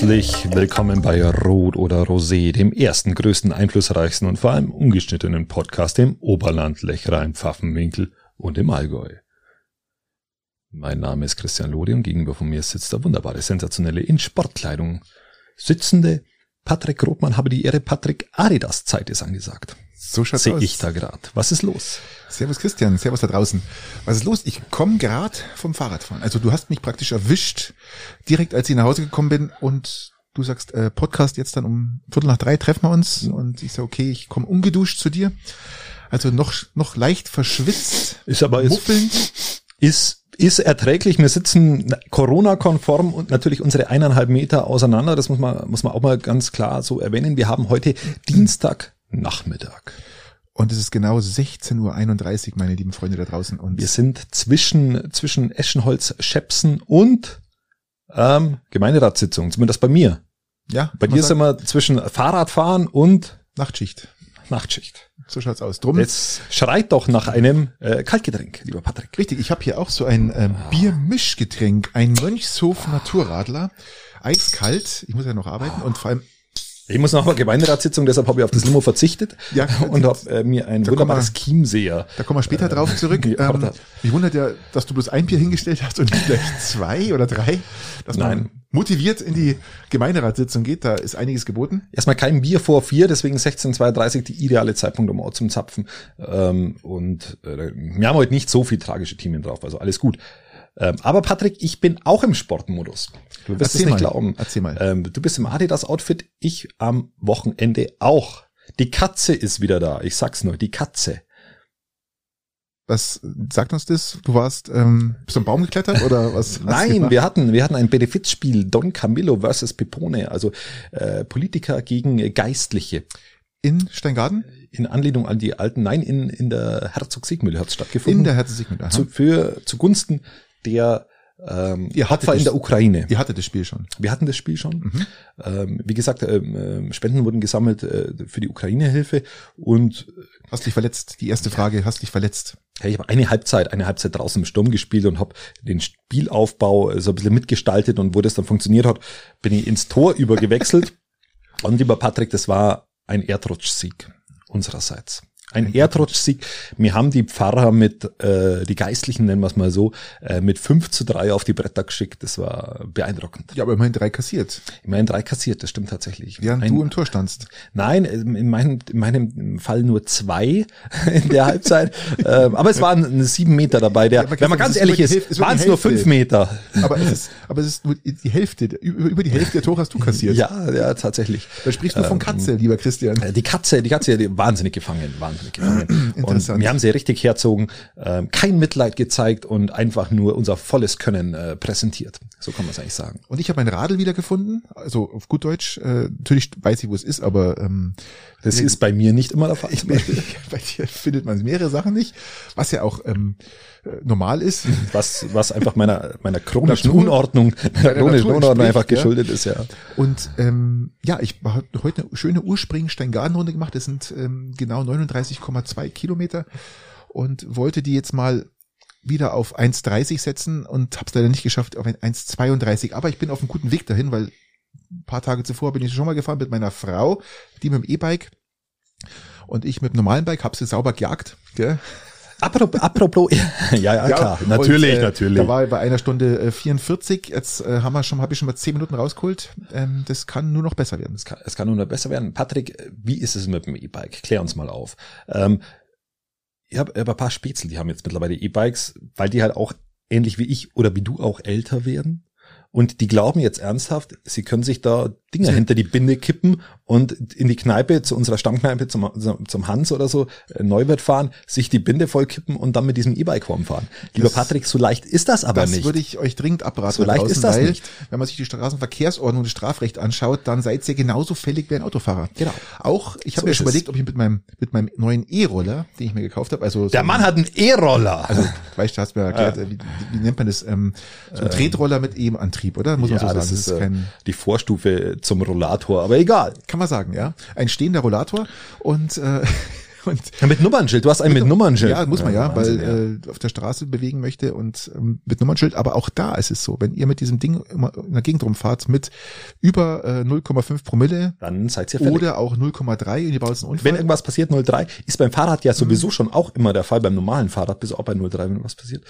Herzlich willkommen bei Rot oder Rosé, dem ersten, größten, einflussreichsten und vor allem ungeschnittenen Podcast im Oberland, Lechra, im Pfaffenwinkel und im Allgäu. Mein Name ist Christian Lodi und gegenüber von mir sitzt der wunderbare, sensationelle, in Sportkleidung sitzende Patrick Rothmann. Habe die Ehre, Patrick Adidas Zeit ist angesagt. So schaut's Sehe ich da gerade. Was ist los? Servus Christian, servus da draußen. Was ist los? Ich komme gerade vom Fahrradfahren. Also du hast mich praktisch erwischt, direkt als ich nach Hause gekommen bin und du sagst, äh, Podcast jetzt dann um Viertel nach drei treffen wir uns und ich sage, okay, ich komme ungeduscht zu dir. Also noch, noch leicht verschwitzt, Ist aber ist, muffelnd. ist, ist erträglich. Wir sitzen Corona-konform und natürlich unsere eineinhalb Meter auseinander. Das muss man, muss man auch mal ganz klar so erwähnen. Wir haben heute Dienstag Nachmittag. Und es ist genau 16.31 Uhr, meine lieben Freunde da draußen. Und Wir sind zwischen, zwischen Eschenholz, Schepsen und ähm, Gemeinderatssitzung, zumindest bei mir. ja, Bei dir sind wir zwischen Fahrradfahren und Nachtschicht. Nachtschicht. So schaut's aus. Drum Jetzt schreit doch nach einem äh, Kaltgetränk, lieber Patrick. Richtig, ich habe hier auch so ein ähm, Biermischgetränk, ein Mönchshof Naturradler, eiskalt. Ich muss ja noch arbeiten und vor allem Ich muss noch mal Gemeinderatssitzung, deshalb habe ich auf das Limo verzichtet Ja, und habe äh, mir ein wunderbares Chiemseer. da kommen wir später drauf zurück. ähm, mich wundert ja, dass du bloß ein Bier hingestellt hast und nicht gleich zwei oder drei. Dass man Nein. motiviert in die Gemeinderatssitzung geht, da ist einiges geboten. Erstmal kein Bier vor vier, deswegen 16.32 die ideale Zeitpunkt, um auch zum Zapfen. Ähm, und äh, wir haben heute nicht so viel tragische Themen drauf, also alles gut. Ähm, aber Patrick, ich bin auch im Sportmodus. Du wirst Erzähl es nicht mal. glauben. Erzähl mal. Ähm, du bist im Adidas-Outfit, ich am Wochenende auch. Die Katze ist wieder da. Ich sag's nur, die Katze. Was sagt uns das? Du warst, ähm, bist du am Baum geklettert oder was? Nein, wir hatten, wir hatten ein Benefizspiel Don Camillo versus Pepone, also äh, Politiker gegen Geistliche. in Steingarten? In Anlehnung an die alten, nein, in, in der Herzog-Siegmühle hat es stattgefunden. In der Herzog-Sigmund. aha. zu, für zugunsten der ähm, Ihr hattet Opfer in der Ukraine. Ihr hattet das Spiel schon. Wir hatten das Spiel schon. Mhm. Ähm, wie gesagt, ähm, ähm, Spenden wurden gesammelt äh, für die Ukraine-Hilfe und Hast dich verletzt? Die erste Frage, hast dich verletzt? hey, ich habe eine Halbzeit, eine Halbzeit draußen im Sturm gespielt und habe den Spielaufbau äh, so ein bisschen mitgestaltet und wo das dann funktioniert hat, bin ich ins Tor übergewechselt. und lieber Patrick, das war ein Erdrutschsieg unsererseits. Ein Erdrutschsieg. Wir haben die Pfarrer mit, äh, die Geistlichen nennen wir es mal so, äh, mit 5 zu 3 auf die Bretter geschickt. Das war beeindruckend. Ja, aber immerhin drei kassiert, Immerhin drei kassiert, das stimmt tatsächlich. während Ein- du im Tor standst. Nein, in meinem, in meinem Fall nur zwei in der Halbzeit. ähm, aber es waren sieben Meter dabei. Der, Ja, wenn man ganz ehrlich ist, ist waren es nur fünf Meter. Aber es ist, aber es ist nur die Hälfte, über, die Hälfte der Tore hast du kassiert. Ja, ja, tatsächlich. Da sprichst du von Katze, lieber Christian. Äh, Die Katze, die Katze, die wahnsinnig gefangen, wahnsinnig gefangen. Interessant. Und wir haben sie richtig herzogen, ähm, kein Mitleid gezeigt und einfach nur unser volles Können äh, präsentiert. So kann man es eigentlich sagen. Und ich habe mein Radl wiedergefunden, also auf gut Deutsch. Äh, natürlich weiß ich, wo es ist, aber ähm, Das ist bei mir nicht immer der Fall. ich, bei dir findet man mehrere Sachen nicht, was ja auch ähm, äh, normal ist. was, was einfach meiner, meiner chronischen Natur- Unordnung, meiner chronischen Unordnung einfach ja. geschuldet ist, ja. Und ähm, ja, ich habe heute eine schöne Urspringen-Steingarten-Runde gemacht. Das sind ähm, genau 39,2 Kilometer und wollte die jetzt mal wieder auf 1,30 setzen und habe es leider nicht geschafft auf ein 1,32. Aber ich bin auf einem guten Weg dahin, weil ein paar Tage zuvor bin ich schon mal gefahren mit meiner Frau, die mit dem E-Bike und ich mit dem normalen Bike, habe sie sauber gejagt. Gell? Apropos, apropos ja, ja, klar, und, natürlich, äh, natürlich. Da war bei einer Stunde äh, 44. Jetzt äh, haben wir schon, habe ich schon mal 10 Minuten rausgeholt. Ähm, das kann nur noch besser werden. es, kann, es kann nur noch besser werden. Patrick, wie ist es mit dem E-Bike? Klär uns mal auf. Ähm, ich habe hab ein paar Spätzle, die haben jetzt mittlerweile E-Bikes, weil die halt auch ähnlich wie ich oder wie du auch älter werden. Und die glauben jetzt ernsthaft, sie können sich da Dinger hinter die Binde kippen und in die Kneipe, zu unserer Stammkneipe, zum, zum Hans oder so, äh, Neuwirt fahren, sich die Binde voll kippen und dann mit diesem E-Bike rumfahren. Lieber Das- Patrick, so leicht ist das aber das nicht. würde ich euch dringend abraten. So leicht draußen, ist das weil, nicht. Wenn man sich die Straßenverkehrsordnung und das Strafrecht anschaut, dann seid ihr genauso fällig wie ein Autofahrer. Genau. Auch, ich habe So mir ist schon überlegt, ob ich mit meinem, mit meinem neuen E-Roller, den ich mir gekauft habe, also so Der Mann hat einen E-Roller. also, weißt du, hast mir erklärt, äh, wie, wie nennt man das, ähm, so ein Tretroller mit E-Antrieb, oder? Muss man so ja, sagen. das ist, äh, kein, die Vorstufe zum Rollator, aber egal. kann man sagen, ja. Ein stehender Rollator und äh, Und Ja, mit Nummernschild, du hast einen mit, Nummernschild. ja, muss man ja, Wahnsinn, weil Äh, auf der Straße bewegen möchte und ähm, mit Nummernschild. Aber auch da ist es so, wenn ihr mit diesem Ding immer in der Gegend rumfahrt mit über äh, 0,5 Promille Dann seid ihr fällig. oder auch 0,3 und ihr baut einen Unfall. Wenn irgendwas passiert, 0,3, ist beim Fahrrad ja sowieso schon auch immer der Fall, beim normalen Fahrrad bis auch bei 0,3, wenn was passiert.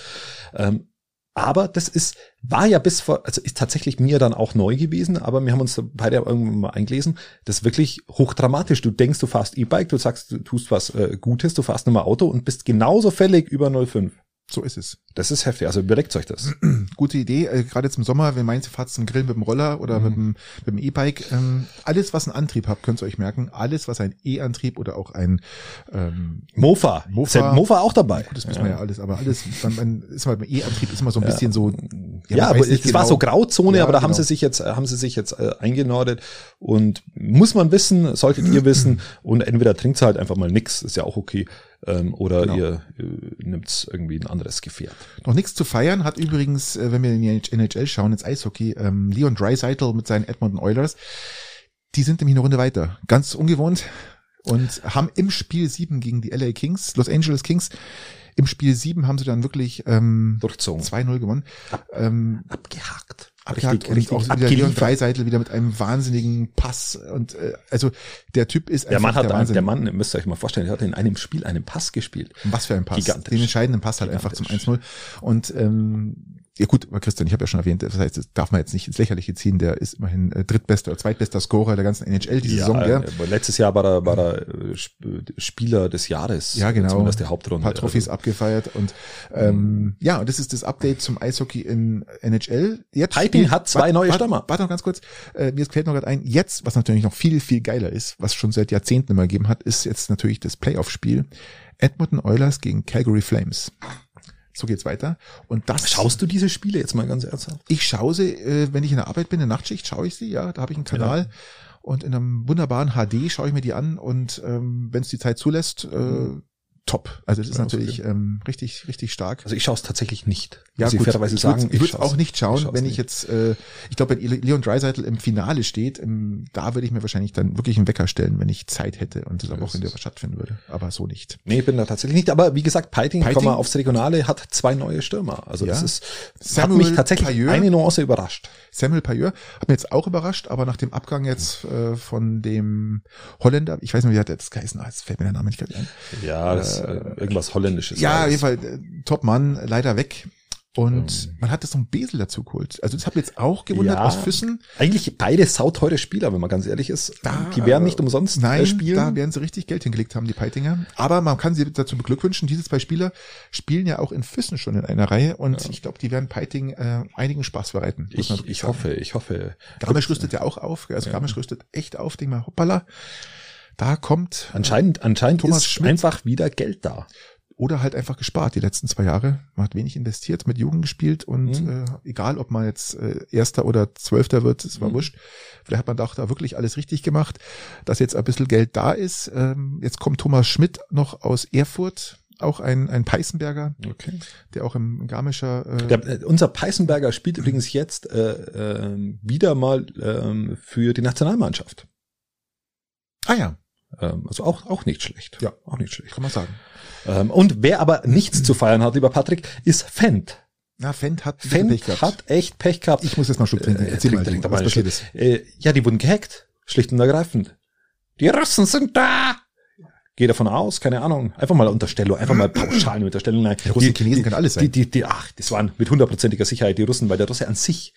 Ähm, aber das ist, war ja bis vor, also ist tatsächlich mir dann auch neu gewesen, aber wir haben uns beide irgendwann mal eingelesen, das ist wirklich hochdramatisch. Du denkst, du fährst E-Bike, du sagst, du tust was äh, Gutes, du fährst nochmal Auto und bist genauso fällig über 0,5. So ist es. Das ist heftig, also überlegt euch das. Gute Idee, äh, gerade jetzt im Sommer, wenn meinst, ihr fahrt zum Grill mit dem Roller oder mit dem mit dem E-Bike, ähm, alles was einen Antrieb hat, könnt ihr euch merken, alles was ein E-Antrieb oder auch ein ähm, Mofa. Mofa. Ist ja Mofa auch dabei. das wissen wir ja alles, aber alles, man, man ist mal beim E-Antrieb ist immer so ein bisschen so, Ja, man aber es nicht war genau. so Grauzone, Ja, aber da haben genau. sie sich jetzt, äh, haben sie sich jetzt äh, eingenordet und muss man wissen, solltet ihr wissen und entweder trinkt halt einfach mal nix, ist ja auch okay, ähm, oder Genau. ihr äh, nimmt irgendwie ein anderes Gefährt. Noch nichts zu feiern hat übrigens, äh, wenn wir in die NHL schauen, ins Eishockey, ähm, Leon Draisaitl mit seinen Edmonton Oilers. Die sind nämlich eine Runde weiter. Ganz ungewohnt. Und haben im Spiel 7 gegen die LA Kings, Los Angeles Kings, im Spiel 7 haben sie dann wirklich ähm, Durchzogen. 2-0 gewonnen. Ähm, Abgehakt. Abgehakt Richtig, und richtig auch wieder Leon. Dreiseitel wieder mit einem wahnsinnigen Pass. Und äh, also der Typ ist Der Mann hat, der Wahnsinn. der Mann, müsst ihr euch mal vorstellen, der hat in einem Spiel einen Pass gespielt. Was für ein Pass. Gigantisch. Den entscheidenden Pass halt einfach zum Gigantisch. 1-0. Und ähm, ja gut, Christian, ich habe ja schon erwähnt, das heißt, das darf man jetzt nicht ins Lächerliche ziehen, der ist immerhin äh, drittbester oder zweitbester Scorer der ganzen NHL diese Saison, gell? aber letztes Jahr war er, war er äh, Sp- Spieler des Jahres. Ja, genau. Zumindest der Hauptrunde. Ein paar Trophys abgefeiert und ähm, ja, und das ist das Update zum Eishockey in NHL. Jetzt Piping spielt- hat zwei wart- neue Stürmer. Warte noch ganz kurz, äh, mir fällt noch gerade ein, jetzt, was natürlich noch viel, viel geiler ist, was schon seit Jahrzehnten immer gegeben hat, ist jetzt natürlich das Playoff-Spiel Edmonton Oilers gegen Calgary Flames. So geht's weiter. Und das Schaust du diese Spiele jetzt mal ganz ernsthaft? Ich schaue sie, äh, wenn ich in der Arbeit bin, in der Nachtschicht schaue ich sie, ja, da habe ich einen Kanal und in einem wunderbaren HD schaue ich mir die an und ähm, wenn es die Zeit zulässt, äh, top. Also das ist Ja, natürlich ähm, richtig, richtig stark. Also ich schaue es tatsächlich nicht. Ja, ich gut, fairerweise ich sagen. ich würde es auch nicht schauen, ich wenn ich nicht. jetzt, äh, ich glaube, wenn Le- Leon Dreiseitel im Finale steht, im, da würde ich mir wahrscheinlich dann wirklich einen Wecker stellen, wenn ich Zeit hätte und das am Wochenende es. stattfinden würde. Aber so nicht. Nee, bin da tatsächlich nicht. Aber wie gesagt, komm mal aufs Regionale, hat zwei neue Stürmer. Also Ja. das ist, Samuel hat mich tatsächlich Payeur. eine Nuance überrascht. Samuel Payeur hat mir jetzt auch überrascht, aber nach dem Abgang jetzt äh, von dem Holländer, ich weiß nicht, wie hat der das geheißen, ah, jetzt fällt mir der Name nicht gerade ein. Ja, das, äh, irgendwas Holländisches. Ja, auf jeden Fall, äh, Top-Mann, leider weg. Und man hat das noch ein Besel dazu geholt. Also das hat mich jetzt auch gewundert Ja. aus Füssen. Eigentlich beide sauteure Spieler, wenn man ganz ehrlich ist. Da, die werden nicht umsonst Nein, äh, spielen. da werden sie richtig Geld hingelegt haben, die Peitinger. Aber man kann sie dazu beglückwünschen. Diese zwei Spieler spielen ja auch in Füssen schon in einer Reihe und ich glaube, die werden Peiting äh, einigen Spaß bereiten. ich, ich hoffe, ich hoffe. Garmisch rüstet ja auch auf. Also Garmisch rüstet echt auf. Denk mal, hoppala. Da kommt Anscheinend, anscheinend Thomas ist Schmidt. einfach wieder Geld da. oder halt einfach gespart die letzten zwei Jahre. Man hat wenig investiert, mit Jugend gespielt und Mhm. äh, egal, ob man jetzt äh, Erster oder Zwölfter wird, es war Mhm. wurscht. Vielleicht hat man doch da wirklich alles richtig gemacht, dass jetzt ein bisschen Geld da ist. Ähm, jetzt kommt Thomas Schmidt noch aus Erfurt, auch ein, ein Peißenberger, Okay. der auch im Garmischer äh, Der, äh, unser Peißenberger spielt übrigens jetzt äh, ähm, wieder mal ähm, für die Nationalmannschaft. Ah ja, also auch, auch nicht schlecht. Ja. Auch nicht schlecht. kann man sagen. Ähm, und wer aber nichts zu feiern hat, lieber Patrick, ist Fendt. Na, Fendt hat bisschen Pech Fendt gehabt. hat echt Pech gehabt. Ich muss jetzt mal Schluck trinken. Äh, Erzähl mal, trink, was passiert ist. Äh, ja, die wurden gehackt. Schlicht und ergreifend. Die Russen sind da. Geh davon aus, keine Ahnung. Einfach mal Unterstellung, einfach mal pauschal eine Unterstellung. Nein, Die Russen, Chinesen kann alles sein. Die, die, die, ach, das waren mit hundertprozentiger Sicherheit die Russen, weil der Russe an sich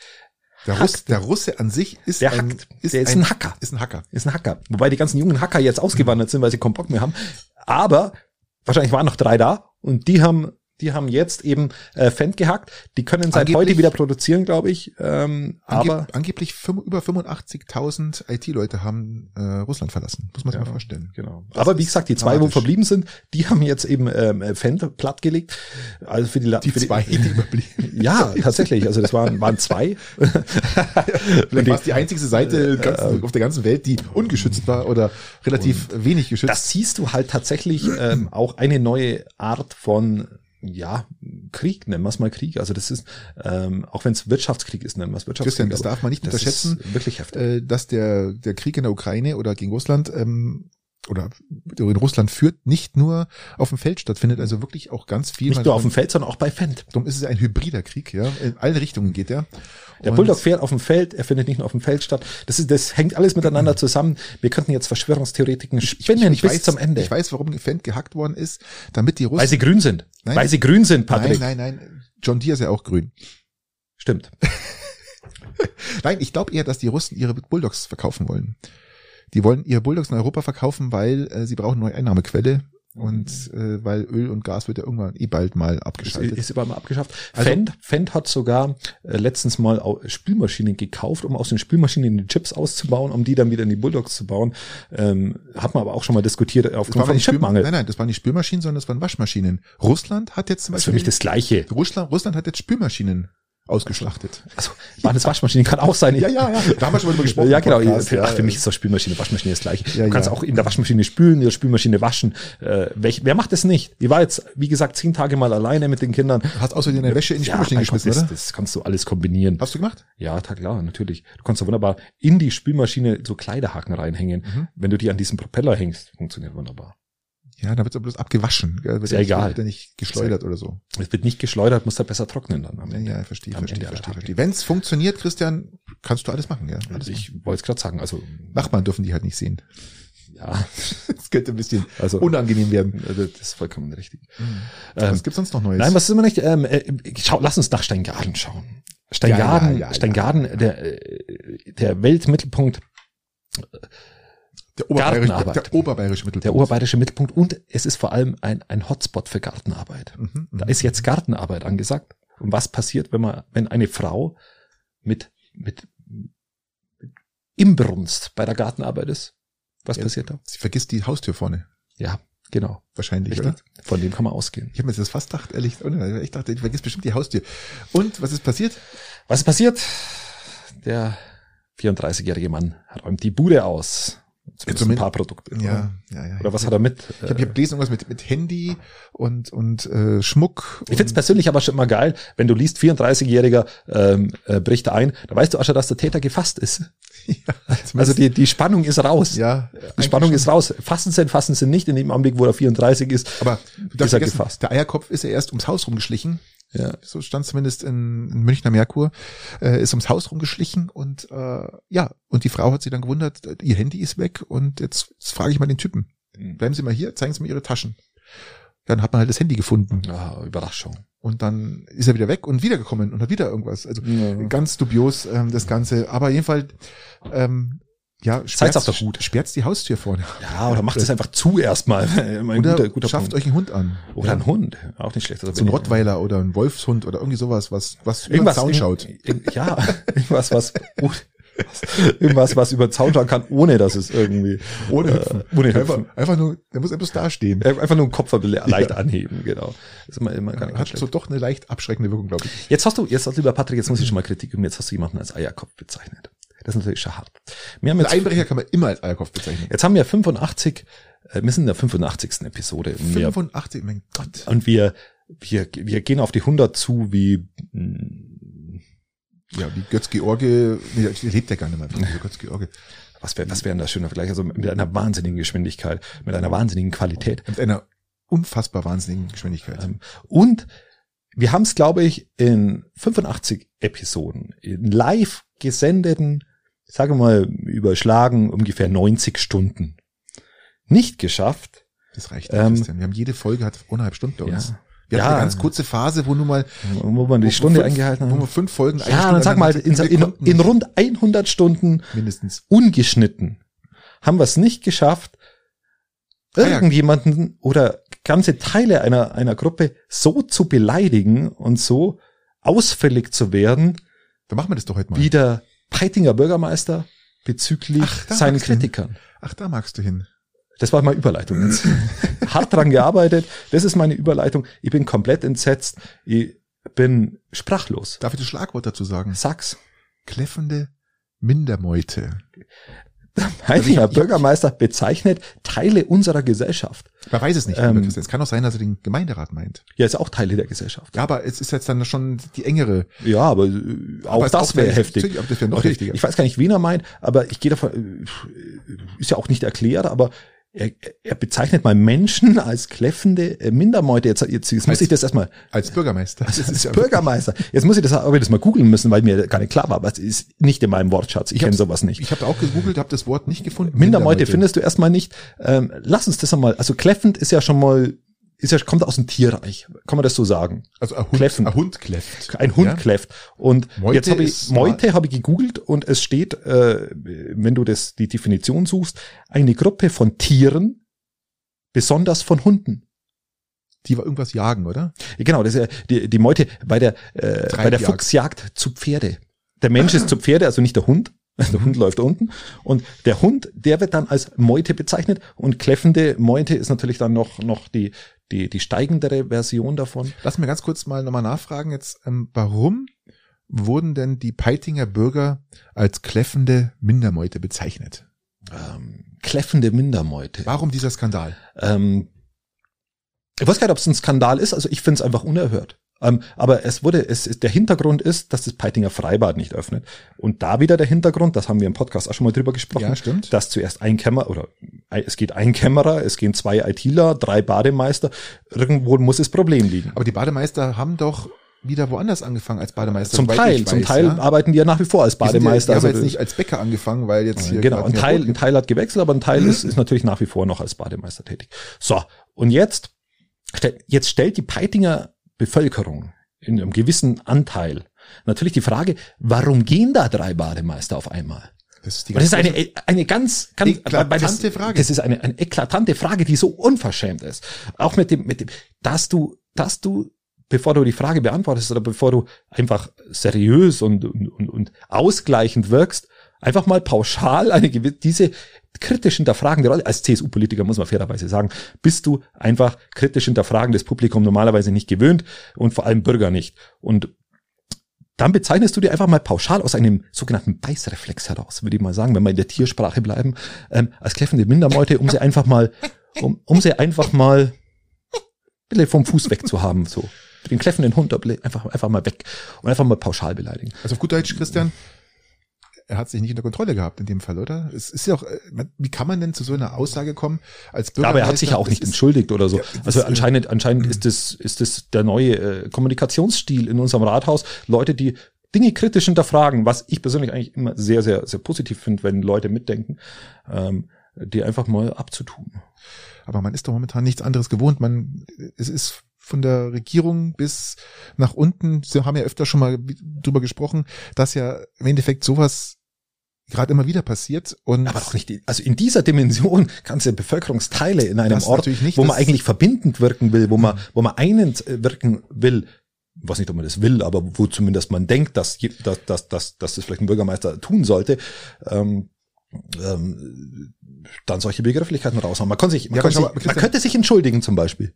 Der, Russ, der Russe an sich ist Der ein, hackt. ist Der ist ein Hacker. Ist ein Hacker. ist ein Hacker. Wobei die ganzen jungen Hacker jetzt ausgewandert sind, weil sie keinen Bock mehr haben. Aber wahrscheinlich waren noch drei da und die haben die haben jetzt eben äh, Fendt gehackt. Die können seit Angeblich- heute wieder produzieren, glaube ich. Ähm, Angeb aber angeblich über 85.000 IT-Leute haben äh, Russland verlassen. Muss man sich Ja. mal vorstellen. Genau. Das Aber wie gesagt, die zwei, wo dramatisch. verblieben sind, die haben jetzt eben ähm, Fendt plattgelegt. Also für die, La- Die für zwei, die überblieben. Ja, tatsächlich. Also das waren, waren zwei. Vielleicht war es die einzige Seite ganzen, auf der ganzen Welt, die ungeschützt war oder relativ wenig geschützt. Das siehst du halt tatsächlich ähm, auch eine neue Art von ja, Krieg, nennen wir es mal Krieg. Also das ist, ähm, auch wenn es Wirtschaftskrieg ist, nennen wir es Wirtschaftskrieg. Christian, das darf man nicht das unterschätzen, wirklich heftig. äh, dass der, der Krieg in der Ukraine oder gegen Russland ähm, oder in Russland führt, nicht nur auf dem Feld stattfindet, also wirklich auch ganz viel. Nicht nur auf dem Feld, sondern auch bei Fendt. Darum ist es ein hybrider Krieg, ja. In alle Richtungen geht er. Der Bulldog fährt auf dem Feld, er findet nicht nur auf dem Feld statt. Das ist, das hängt alles miteinander zusammen. Wir könnten jetzt Verschwörungstheoretiken spinnen ich, ich bis weiß, zum Ende. Ich weiß, warum Fendt gehackt worden ist, damit die Russen. Weil sie grün sind. Nein. Weil sie grün sind, Patrick. Nein, nein, nein. John Deere ist ja auch grün. Stimmt. Nein, ich glaube eher, dass die Russen ihre Bulldogs verkaufen wollen. Die wollen ihre Bulldogs in Europa verkaufen, weil äh, sie brauchen eine neue Einnahmequelle. Und äh, weil Öl und Gas wird ja irgendwann eh bald mal Ist, abgeschaltet. ist überall mal abgeschafft. Also- Fendt, Fendt hat sogar äh, letztens mal au- Spülmaschinen gekauft, um aus den Spülmaschinen die Chips auszubauen, um die dann wieder in die Bulldogs zu bauen. Ähm, hat man aber auch schon mal diskutiert das aufgrund von Chipmangel. nein, nein, das waren nicht Spülmaschinen, sondern das waren Waschmaschinen. Russland hat jetzt zum Das ist für Beispiel mich das Gleiche. Russland, Russland hat jetzt Spülmaschinen ausgeschlachtet. Also, waren das Waschmaschinen? Kann auch sein. Ja, ja, ja. Da haben wir schon mal drüber gesprochen. Ja, genau. Podcast, für, ja. ach, für mich ist doch Spülmaschine, Waschmaschine das gleiche. Ja, du kannst ja. auch in der Waschmaschine spülen, in der Spülmaschine waschen. Äh, welch, wer macht das nicht? Ich war jetzt, wie gesagt, zehn Tage mal alleine mit den Kindern. Du hast außerdem deine Wäsche in die Ja, Spülmaschine mein Gott, geschmissen, das, oder? das kannst du alles kombinieren. Hast du gemacht? Ja, klar, natürlich. Du kannst da wunderbar in die Spülmaschine so Kleiderhaken reinhängen. Mhm. Wenn du die an diesen Propeller hängst, funktioniert wunderbar. Ja, da wird aber bloß abgewaschen. Gell? Wird Ist ja nicht- egal. Wird ja nicht geschleudert oder so. Es wird nicht geschleudert, muss da besser trocknen dann am Ja, Ende. ja, verstehe, Am verstehe, verstehe, verstehe. Wenn es funktioniert, Christian, kannst du alles machen? Alles Also ich wollte es gerade sagen, also Nachbarn dürfen die halt nicht sehen. ja, Das könnte ein bisschen also unangenehm werden. also das ist vollkommen richtig. Was Ähm, gibt's sonst noch Neues? Nein, was ist immer nicht? Ähm, äh, schau, lass uns nach Steingaden schauen. Steingaden, Ja, ja, ja, Steingaden, Der, äh, der Weltmittelpunkt, der, oberbayerische, der, oberbayerische Mittelpunkt. der oberbayerische Mittelpunkt und es ist vor allem ein, ein Hotspot für Gartenarbeit. Mhm, Da mhm. ist jetzt Gartenarbeit angesagt. Und was passiert, wenn man, wenn eine Frau mit, mit, mit Imbrunst bei der Gartenarbeit ist? Was Ja. passiert da? Sie vergisst die Haustür vorne. Ja, genau. Wahrscheinlich, Richtig. oder? Von dem kann man ausgehen. Ich habe mir das fast gedacht, ehrlich. Ich dachte, ich vergiss bestimmt die Haustür. Und was ist passiert? Was ist passiert? Der 34-jährige Mann räumt die Bude aus. Zumindest ein zumindest- paar Produkte. Ja, ja, ja. Oder was hat er mit? Ich habe hab gelesen irgendwas mit, mit Handy und, und äh, Schmuck. Ich find's persönlich aber schon immer geil, wenn du liest, 34-Jähriger ähm, äh, bricht ein, da weißt du auch schon, dass der Täter gefasst ist. Also die, die Spannung ist raus. ja, Die Spannung ist raus. Fassen sie ihn, fassen sie nicht in dem Augenblick, wo er 34 ist. Aber Ist er gefasst. der Eierkopf ist ja erst ums Haus rumgeschlichen. Ja. So stand zumindest in, in Münchner Merkur. Äh, ist ums Haus rumgeschlichen und äh, ja, und die Frau hat sich dann gewundert, äh, ihr Handy ist weg und jetzt, jetzt frage ich mal den Typen. Bleiben Sie mal hier, zeigen Sie mir Ihre Taschen. Dann hat man halt das Handy gefunden Ah, Überraschung. und dann ist er wieder weg und wiedergekommen und hat wieder irgendwas. Also Ja. ganz dubios ähm, das Ganze. Aber jedenfalls, ähm, ja, auch doch gut. sperrt die Haustür vorne. Ja, oder macht es einfach zu erstmal. Oder guter, guter schafft Punkt. euch einen Hund an. Oder ein Hund. Auch nicht schlecht. Also So ein Rottweiler oder ein Wolfshund oder irgendwie sowas, was, was über den Irgendwas, Zaun schaut. Ja, irgendwas, was, irgendwas, was über den Zaun schauen kann, ohne dass es irgendwie, Ohne äh, ohne Einfach, Hüpfen. einfach nur, der muss einfach dastehen. Einfach nur den Kopf leicht anheben, genau. Das ist immer, immer gar nicht Hat schlecht. so doch eine leicht abschreckende Wirkung, glaube ich. Jetzt hast du, jetzt lieber Patrick, jetzt muss ich schon mal Kritik üben, jetzt hast du jemanden als Eierkopf bezeichnet. Das ist natürlich schon hart. Wir haben Ein jetzt, Einbrecher kann man immer als Eierkopf bezeichnen. jetzt haben wir 85, äh, wir sind in der 85. Episode und wir, 85, mein Gott. und wir, wir, wir gehen auf die 100 zu wie, mh, Ja, wie Götz-George, nee, lebt ja gar nicht mehr. Götz-George. was wäre, was wäre denn das schöner Vergleich? Also mit einer wahnsinnigen Geschwindigkeit, mit einer wahnsinnigen Qualität. Mit einer unfassbar wahnsinnigen Geschwindigkeit. Ähm, Und wir haben es, glaube ich, in 85 Episoden, in live gesendeten, sage mal, überschlagen ungefähr 90 Stunden, nicht geschafft. Das reicht, ähm, Christian. Wir haben jede Folge hat eineinhalb Stunden bei uns. Ja. Wir hatten Ja. eine ganz kurze Phase, wo nur mal Wo man die wo Stunde fünf, eingehalten wo wir hat. fünf Folgen Ja, Stunde dann sag mal, in, in, in rund 100 Stunden mindestens. ungeschnitten haben wir es nicht geschafft, Ah irgendjemanden oder ganze Teile einer, einer Gruppe so zu beleidigen und so ausfällig zu werden, Dann machen wir das doch heute mal. wie der Peitinger Bürgermeister bezüglich Ach, seinen du hin. Kritikern. Ach, da magst du hin. Das war meine Überleitung jetzt. Hart dran gearbeitet. Das ist meine Überleitung. Ich bin komplett entsetzt. Ich bin sprachlos. Darf ich das Schlagwort dazu sagen? Sag's. Kläffende Mindermeute. Peitinger ich- ich- Bürgermeister bezeichnet Teile unserer Gesellschaft. Man weiß es nicht, Ähm. Es kann auch sein, dass er den Gemeinderat meint. Ja, ist auch Teile der Gesellschaft. Ja, aber es ist jetzt dann schon die engere. Ja, aber äh, auch Aber das wäre der- heftig. aber das wäre noch Okay, heftiger. Ich weiß gar nicht, wen er meint, aber ich gehe davon, äh, ist ja auch nicht erklärt, aber er, er bezeichnet mal Menschen als kläffende äh, Mindermeute. Jetzt, jetzt, jetzt muss Als- ich das erstmal Als Bürgermeister. Das als Bürgermeister. Jetzt muss ich das, aber das mal googeln müssen, weil mir gar nicht klar war, aber es ist nicht in meinem Wortschatz. Ich, kenne sowas nicht. Ich habe auch gegoogelt, habe das Wort nicht gefunden. Mindermeute findest du erstmal nicht. Ähm, lass uns das einmal, also kläffend ist ja schon mal, ist ja, kommt aus dem Tierreich. Kann man das so sagen? Also ein Hund, Kläffen. ein Hund kläfft. Ein Hund Ja? kläfft. Und Meute jetzt habe ich Meute habe ich gegoogelt und es steht, äh, wenn du das die Definition suchst, eine Gruppe von Tieren, besonders von Hunden. Die war irgendwas jagen, oder? Genau, das ist ja die, die Meute bei der äh, bei der. Fuchsjagd zu Pferde. Der Mensch ist zu Pferde, also nicht der Hund. Der Hund läuft unten und der Hund, der wird dann als Meute bezeichnet und kläffende Meute ist natürlich dann noch noch die die die steigendere Version davon. Lass mir ganz kurz mal nochmal nachfragen jetzt, ähm, warum wurden denn die Peitinger Bürger als kläffende Mindermeute bezeichnet? Ähm, kläffende Mindermeute. Warum dieser Skandal? Ähm, ich weiß gar nicht, ob es ein Skandal ist, also ich finde es einfach unerhört. Ähm, aber es wurde, es ist, der Hintergrund ist, dass das Peitinger Freibad nicht öffnet. Und da wieder der Hintergrund, das haben wir im Podcast auch schon mal drüber gesprochen, Ja, stimmt. dass zuerst ein Kämmerer oder es geht ein Kämmerer, es gehen zwei ITler, drei Bademeister. Irgendwo muss das Problem liegen. Aber die Bademeister haben doch wieder woanders angefangen als Bademeister. zum Teil, ich zum weiß, Teil ja? arbeiten die ja nach wie vor als Die Bademeister. Ja, die haben also jetzt nicht als Bäcker angefangen, weil jetzt hier genau, ein Teil, ein. Teil hat gewechselt, aber ein Teil ist, ist natürlich nach wie vor noch als Bademeister tätig. So, und jetzt, jetzt stellt die Peitinger Bevölkerung in einem gewissen Anteil natürlich die Frage, warum gehen da drei Bademeister auf einmal? Das ist die das ist eine, eine ganz, ganz Eklatante das, Frage. Das ist eine, eine eklatante Frage, die so unverschämt ist. Auch mit dem, mit dem, dass du, dass du, bevor du die Frage beantwortest oder bevor du einfach seriös und, und, und, und ausgleichend wirkst, einfach mal pauschal eine gewisse, diese kritisch hinterfragende Rolle, als CSU-Politiker muss man fairerweise sagen, bist du einfach kritisch hinterfragendes Publikum normalerweise nicht gewöhnt und vor allem Bürger nicht. Und dann bezeichnest du dir einfach mal pauschal aus einem sogenannten Beißreflex heraus, würde ich mal sagen, wenn wir in der Tiersprache bleiben, ähm, als kläffende Mindermeute, um sie einfach mal, um, um sie einfach mal ein bisschen vom Fuß wegzuhaben, so. Den kläffenden Hund einfach, einfach mal weg und einfach mal pauschal beleidigen. Also auf gut Deutsch, Christian, er hat sich nicht unter Kontrolle gehabt in dem Fall, oder? Es ist ja auch, äh, wie kann man denn zu so einer Aussage kommen als Ja, Bürgermeister? aber er hat sich ja auch nicht entschuldigt oder so. Ja, also äh, anscheinend, anscheinend ist das, ist das der neue äh, Kommunikationsstil in unserem Rathaus. Leute, die Dinge kritisch hinterfragen, was ich persönlich eigentlich immer sehr, sehr, sehr positiv finde, wenn Leute mitdenken, ähm, die einfach mal abzutun. Aber man ist doch momentan nichts anderes gewohnt. Man, es ist von der Regierung bis nach unten, Sie haben ja öfter schon mal drüber gesprochen, dass ja im Endeffekt sowas gerade immer wieder passiert und Aber auch nicht, die- also in dieser Dimension ganze Bevölkerungsteile in einem Ort, nicht, wo man eigentlich verbindend wirken will, wo man, wo man einend äh, wirken will, was nicht, ob man das will, aber wo zumindest man denkt, dass, dass, dass, dass, dass das vielleicht ein Bürgermeister tun sollte, ähm, ähm, dann solche Begrifflichkeiten raushauen. Man, kann sich, man, Ja, kann sich, man könnte sich entschuldigen zum Beispiel.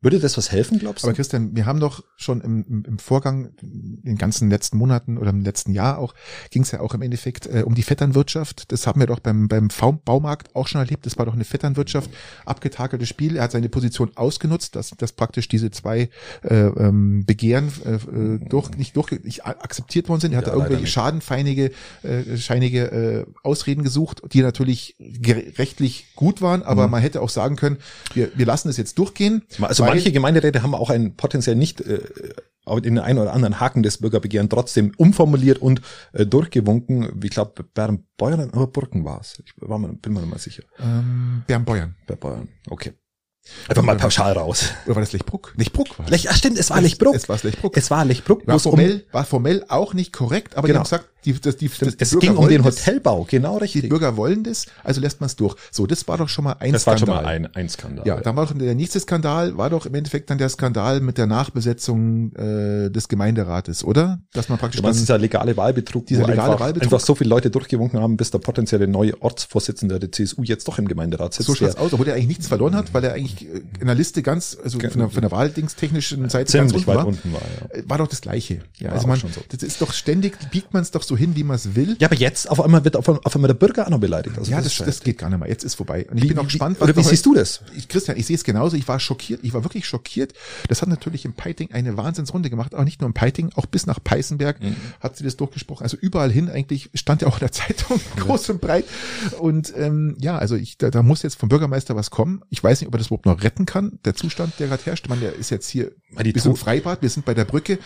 Würde das was helfen, glaubst du? Aber Christian, wir haben doch schon im, im, Vorgang, in den ganzen letzten Monaten oder im letzten Jahr auch, ging es ja auch im Endeffekt äh, um die Vetternwirtschaft. Das haben wir doch beim, beim Baumarkt auch schon erlebt. Das war doch eine Vetternwirtschaft, abgetakeltes Spiel. Er hat seine Position ausgenutzt, dass, dass praktisch diese zwei äh, ähm, Begehren äh, äh, durch, nicht durch, nicht akzeptiert worden sind. Er hat Ja, da irgendwelche schadenfeinige, äh, scheinige äh, Ausreden gesucht, die natürlich rechtlich gut waren, aber Mhm. man hätte auch sagen können, wir, wir lassen es jetzt durchgehen. Also manche Gemeinderäte haben auch einen potenziell nicht äh, auch den einen oder anderen Haken des Bürgerbegehren trotzdem umformuliert und äh, durchgewunken. Ich glaube, Bern Beuern oder Burken war es. Ich war mir, bin mir nicht mal sicher. Ähm, Bernbeuern. Okay. Einfach mal pauschal raus. Oder war das Lechbruck? Lechbruck war es. Lech, ach stimmt, es war Es- Lechbruck. es war Lechbruck. Es war Lechbruck. war wo's um- formell, war formell auch nicht korrekt, aber die Genau. haben gesagt, die, das, die, das, die es ging um den das, Hotelbau, genau Die richtig. Bürger wollen das, also lässt man es durch. So, das war doch schon mal ein das war Skandal. schon mal ein, ein Skandal. Ja, dann war doch der nächste Skandal, war doch im Endeffekt dann der Skandal mit der Nachbesetzung äh, des Gemeinderates, oder? Dass man praktisch dann, dieser legale Wahlbetrug, Dieser wo legale einfach, Wahlbetrug? einfach so viele Leute durchgewunken haben, bis der potenzielle neue Ortsvorsitzende der CSU jetzt doch im Gemeinderat sitzt. so schaut's aus, obwohl er eigentlich nichts verloren hat, weil er eigentlich ich in der Liste ganz, also von der, von der Wahldingstechnischen Seite Ziemlich ganz weit war, unten war, ja. äh, war doch das Gleiche. Ja, also man, so. das ist doch ständig, biegt man es doch so hin, wie man es will. Ja, aber jetzt auf einmal wird auf, auf einmal der Bürger auch noch beleidigt. Also Ja, ist das, das geht gar nicht mehr. Jetzt ist vorbei. Und ich Wie- bin auch gespannt, Oder wie siehst du das? Ich, Christian, ich sehe es genauso. Ich war schockiert. Ich war wirklich schockiert. Das hat natürlich im Peiting eine Wahnsinnsrunde gemacht. Aber nicht nur im Peiting, auch bis nach Peißenberg Mhm. hat sie das durchgesprochen. Also überall hin eigentlich stand ja auch in der Zeitung groß und breit. Und ähm, ja, also ich, da, da muss jetzt vom Bürgermeister was kommen. Ich weiß nicht, ob er das überhaupt noch retten kann. Der Zustand, der gerade herrscht. Man, der ist jetzt hier die zum To- Freibad. Wir sind bei der Brücke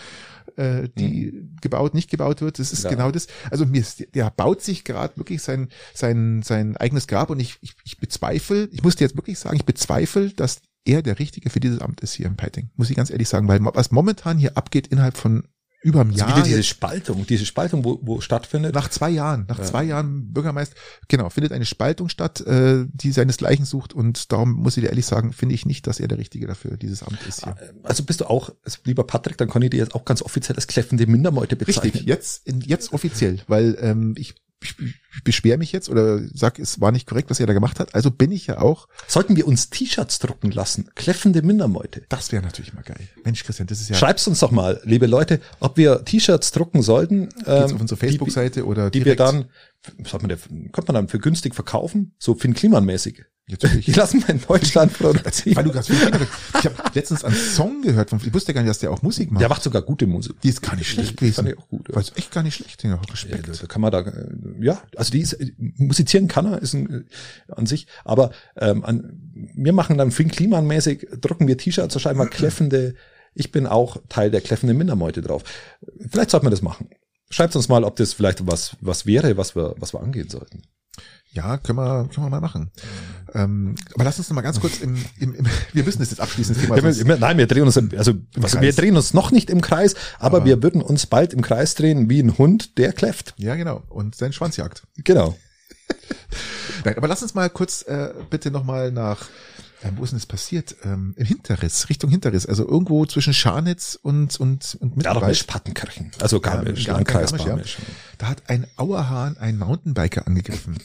äh, die gebaut, nicht gebaut wird. Das ist Ja. genau das. Also mir ist, der baut sich gerade wirklich sein, sein, sein eigenes Grab und ich, ich, ich bezweifle, ich muss dir jetzt wirklich sagen, ich bezweifle, dass er der Richtige für dieses Amt ist hier im Peiting. Muss ich ganz ehrlich sagen, weil was momentan hier abgeht innerhalb von über einem Also Jahr. wieder diese Spaltung, diese Spaltung, wo, wo stattfindet. nach zwei Jahren, nach Ja. zwei Jahren Bürgermeister, genau, findet eine Spaltung statt, äh, die seinesgleichen sucht und darum muss ich dir ehrlich sagen, finde ich nicht, dass er der Richtige dafür dieses Amt ist hier. Also bist du auch, also lieber Patrick, dann kann ich dir jetzt auch ganz offiziell als kläffende Mindermeute bezeichnen. Richtig, jetzt, jetzt offiziell, weil ähm, ich, ich, beschwere mich jetzt oder sag, es war nicht korrekt, was er da gemacht hat. Also bin ich ja auch. Sollten wir uns T-Shirts drucken lassen? Kläffende Mindermeute. Das wäre natürlich mal geil. Mensch, Christian, das ist ja Schreib's uns doch mal, liebe Leute, ob wir T-Shirts drucken sollten. geht's ähm, auf unsere Facebook-Seite oder Die wir dann, was sagt man, der, könnte man dann für günstig verkaufen? So Finn Kliman-mäßig. Natürlich. Die lassen wir in Deutschland produzieren. Weil du gerade ich habe letztens einen Song gehört von, ich wusste gar nicht, dass der auch Musik macht. Der macht sogar gute Musik. die ist gar nicht schlecht Die fand gewesen. ich auch gut. War jetzt echt gar nicht schlecht. Ja, Ja, Respekt. da, da kann man da, äh, ja, also die ist, musizieren kann er, ist ein, äh, an sich, aber ähm, an, wir machen dann Finn Kliman mäßig, drucken wir T-Shirts, da schreiben wir kläffende, ich bin auch Teil der kläffenden Mindermeute drauf. Vielleicht sollten wir das machen. Schreibt uns mal, ob das vielleicht was, was wäre, was wir, was wir angehen sollten. Ja, können wir, können wir mal machen. Ähm, aber lass uns noch mal ganz kurz im, im, im wir müssen das jetzt abschließen, Thema. Ja, wir, nein, wir drehen uns, im- also, also wir drehen uns noch nicht im Kreis, aber, Aber- wir würden uns bald im Kreis drehen wie ein Hund, der kläfft. ja, genau. Und sein Schwanz jagt. Genau. Nein, aber lass uns mal kurz äh, bitte nochmal nach, ähm, wo ist denn das passiert? Ähm, Im Hinterriss, Richtung Hinterriss, also irgendwo zwischen Scharnitz und, und, und Ja, doch mit Mittelwald. Spattenkirchen. Also Garmisch, Ja, Landkreis Garmisch, ja. Garmisch. Da hat ein Auerhahn einen Mountainbiker angegriffen.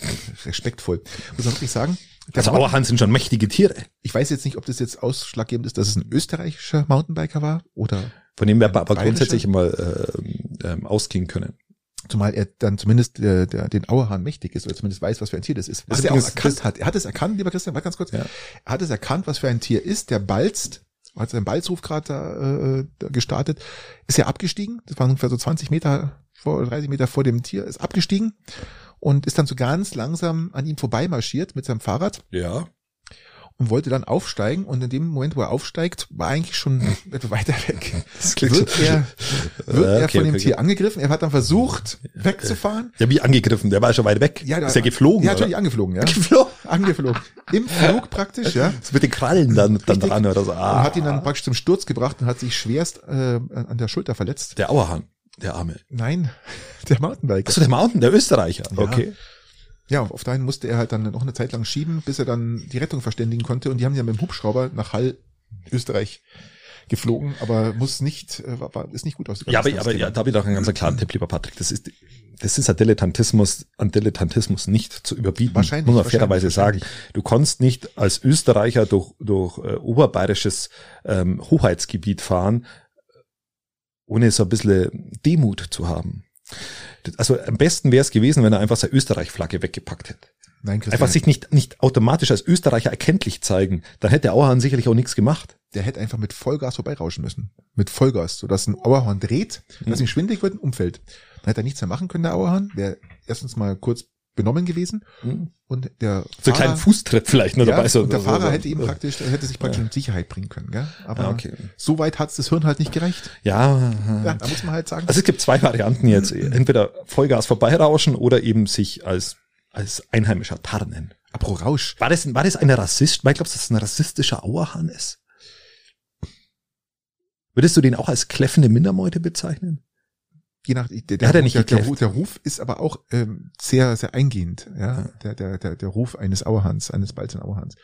Respektvoll. Muss man wirklich sagen. Der Also Auerhahn sind schon mächtige Tiere. ich weiß jetzt nicht, ob das jetzt ausschlaggebend ist, dass es ein österreichischer Mountainbiker war oder Von dem wir aber grundsätzlich mal ähm, ähm, ausgehen können. zumal er dann zumindest der, der, den Auerhahn mächtig ist oder zumindest weiß, was für ein Tier das ist. Was Das er auch erkannt hat. Er hat es erkannt, lieber Christian, warte ganz kurz. Ja. Er hat es erkannt, was für ein Tier ist. Der balzt, hat seinen Balzruf gerade da, äh, da gestartet, ist ja abgestiegen. Das waren ungefähr so 20 Meter vor, 30 Meter vor dem Tier, ist abgestiegen und ist dann so ganz langsam an ihm vorbei marschiert mit seinem Fahrrad Ja. und wollte dann aufsteigen und in dem Moment, wo er aufsteigt, war eigentlich schon etwas weiter weg. Wird er, wird Äh, er okay, von dem okay. Tier angegriffen? Er hat dann versucht, wegzufahren. Ja, wie angegriffen, der war schon weit weg. Ja, ist er geflogen? Ja, oder? natürlich angeflogen, ja. Geflogen. Angeflogen. Im Flug praktisch, ja. Das mit den Krallen dann, dann Richtig. dran oder so. Und Ah. hat ihn dann praktisch zum Sturz gebracht und hat sich schwerst äh, an der Schulter verletzt. Der Auerhahn, der Arme. Nein, der Mountainbiker. Achso, der Mountain, der Österreicher. Ja. Okay. Ja, auf dahin musste er halt dann noch eine Zeit lang schieben, bis er dann die Rettung verständigen konnte. Und die haben ja mit dem Hubschrauber nach Hall, Österreich, geflogen, aber muss nicht, äh, war, ist nicht gut ausgegangen. Ja, aber, aber ja, da habe ich doch einen ganz klaren Tipp, lieber Patrick. Das ist, das ist ein Dilettantismus, an Dilettantismus nicht zu überbieten. Wahrscheinlich, Muss man fairerweise sagen. Du kannst nicht als Österreicher durch, durch äh, oberbayerisches ähm, Hoheitsgebiet fahren, ohne so ein bisschen Demut zu haben. Also am besten wäre es gewesen, wenn er einfach seine Österreich-Flagge weggepackt hätte. Nein, Christian, Einfach sich nicht, nicht automatisch als Österreicher erkenntlich zeigen. Dann hätte Auerhahn sicherlich auch nichts gemacht. der hätte einfach mit Vollgas vorbeirauschen müssen. Mit Vollgas, sodass ein Auerhahn dreht, dass ihm schwindelig wird und umfällt. Dann hätte er nichts mehr machen können, der Auerhahn. Wäre erstens mal kurz benommen gewesen Mhm. und der So einen kleinen Fußtritt vielleicht nur ja, dabei. So, und der so- Fahrer so- hätte ihm so- praktisch, hätte sich praktisch in Sicherheit bringen können, gell? Aber Ja, okay. so weit hat's das Hirn halt nicht gereicht. Ja, Ja, da muss man halt sagen. Also es gibt zwei Varianten jetzt. Entweder Vollgas vorbeirauschen oder eben sich als, als Einheimischer tarnen. Apro Rausch. War das, war das ein Rassist? Weil glaubst du, dass das ein rassistischer Auerhahn ist? Würdest du den auch als kläffende Mindermeute bezeichnen? Je nach, der, der, Hat er nicht der, der, der Ruf ist aber auch ähm, sehr, sehr eingehend, ja. Ja. Der, der, der, der Ruf eines Auerhahns, eines Balzen Auerhahns.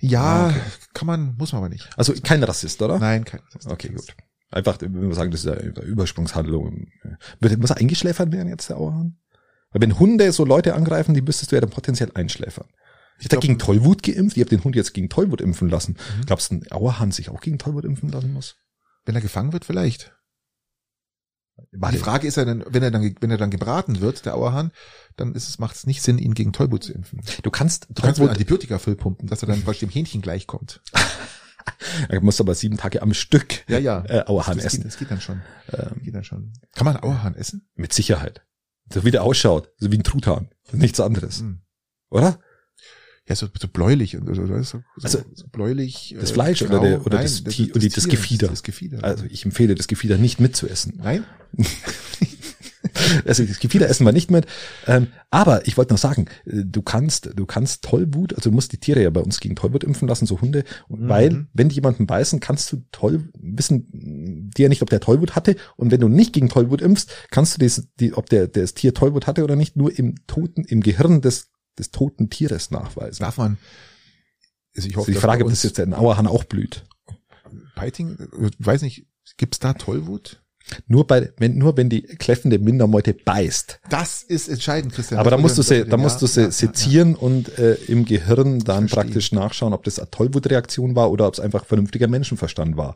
Ja, Ah, okay. kann man, muss man aber nicht. Also kein Rassist, oder? Nein, kein. Okay, gut. Einfach, wenn wir sagen, das ist eine Übersprungshandlung. Wird, muss er eingeschläfert werden jetzt, der Auerhahn? Weil wenn Hunde so Leute angreifen, die müsstest du ja dann potenziell einschläfern. Ich habe gegen Tollwut geimpft. Ich habe den Hund jetzt gegen Tollwut impfen lassen. Mhm. Glaubst du, ein Auerhahn sich auch gegen Tollwut impfen lassen muss? Wenn er gefangen wird, vielleicht. Warte. Die Frage ist ja dann, wenn er dann, wenn er dann gebraten wird, der Auerhahn, dann ist es, macht es nicht Sinn, ihn gegen Tollwut zu impfen. Du kannst, du kannst mit Antibiotika vollpumpen, dass er dann bei dem Hähnchen gleichkommt. er muss aber sieben Tage am Stück ja, ja. Äh, Auerhahn das, das essen. Geht, das geht dann schon. Ähm, geht dann schon. Kann man Auerhahn essen? Mit Sicherheit. So wie der ausschaut, so wie ein Truthahn. Nichts anderes. Mhm. Oder? Ja, so, so bläulich und so, so, so, also, so bläulich. Das Fleisch grau, oder, der, oder nein, das, das, das, das, das Gefieder. Das, Gefieder. Also ich empfehle das Gefieder nicht mitzuessen. Nein. also das Gefieder essen wir nicht mit. Ähm, aber ich wollte noch sagen, äh, du kannst, du kannst Tollwut, also du musst die Tiere ja bei uns gegen Tollwut impfen lassen, so Hunde, mhm. weil wenn die jemanden beißen, kannst du toll wissen die ja nicht, ob der Tollwut hatte. Und wenn du nicht gegen Tollwut impfst, kannst du das, die, ob der das Tier Tollwut hatte oder nicht, nur im Toten, im Gehirn des des toten Tieres nachweisen. Darf man? Also ich hoffe, also die Frage, ob das jetzt in Auerhahn auch blüht. Piting, weiß nicht, gibt's da Tollwut? Nur bei, wenn, nur wenn die kläffende Mindermeute beißt. Das ist entscheidend, Christian. Aber da musst du sie, da musst du sie ja, sezieren ja. und äh, im Gehirn dann praktisch nachschauen, ob das eine Tollwutreaktion war oder ob es einfach vernünftiger Menschenverstand war.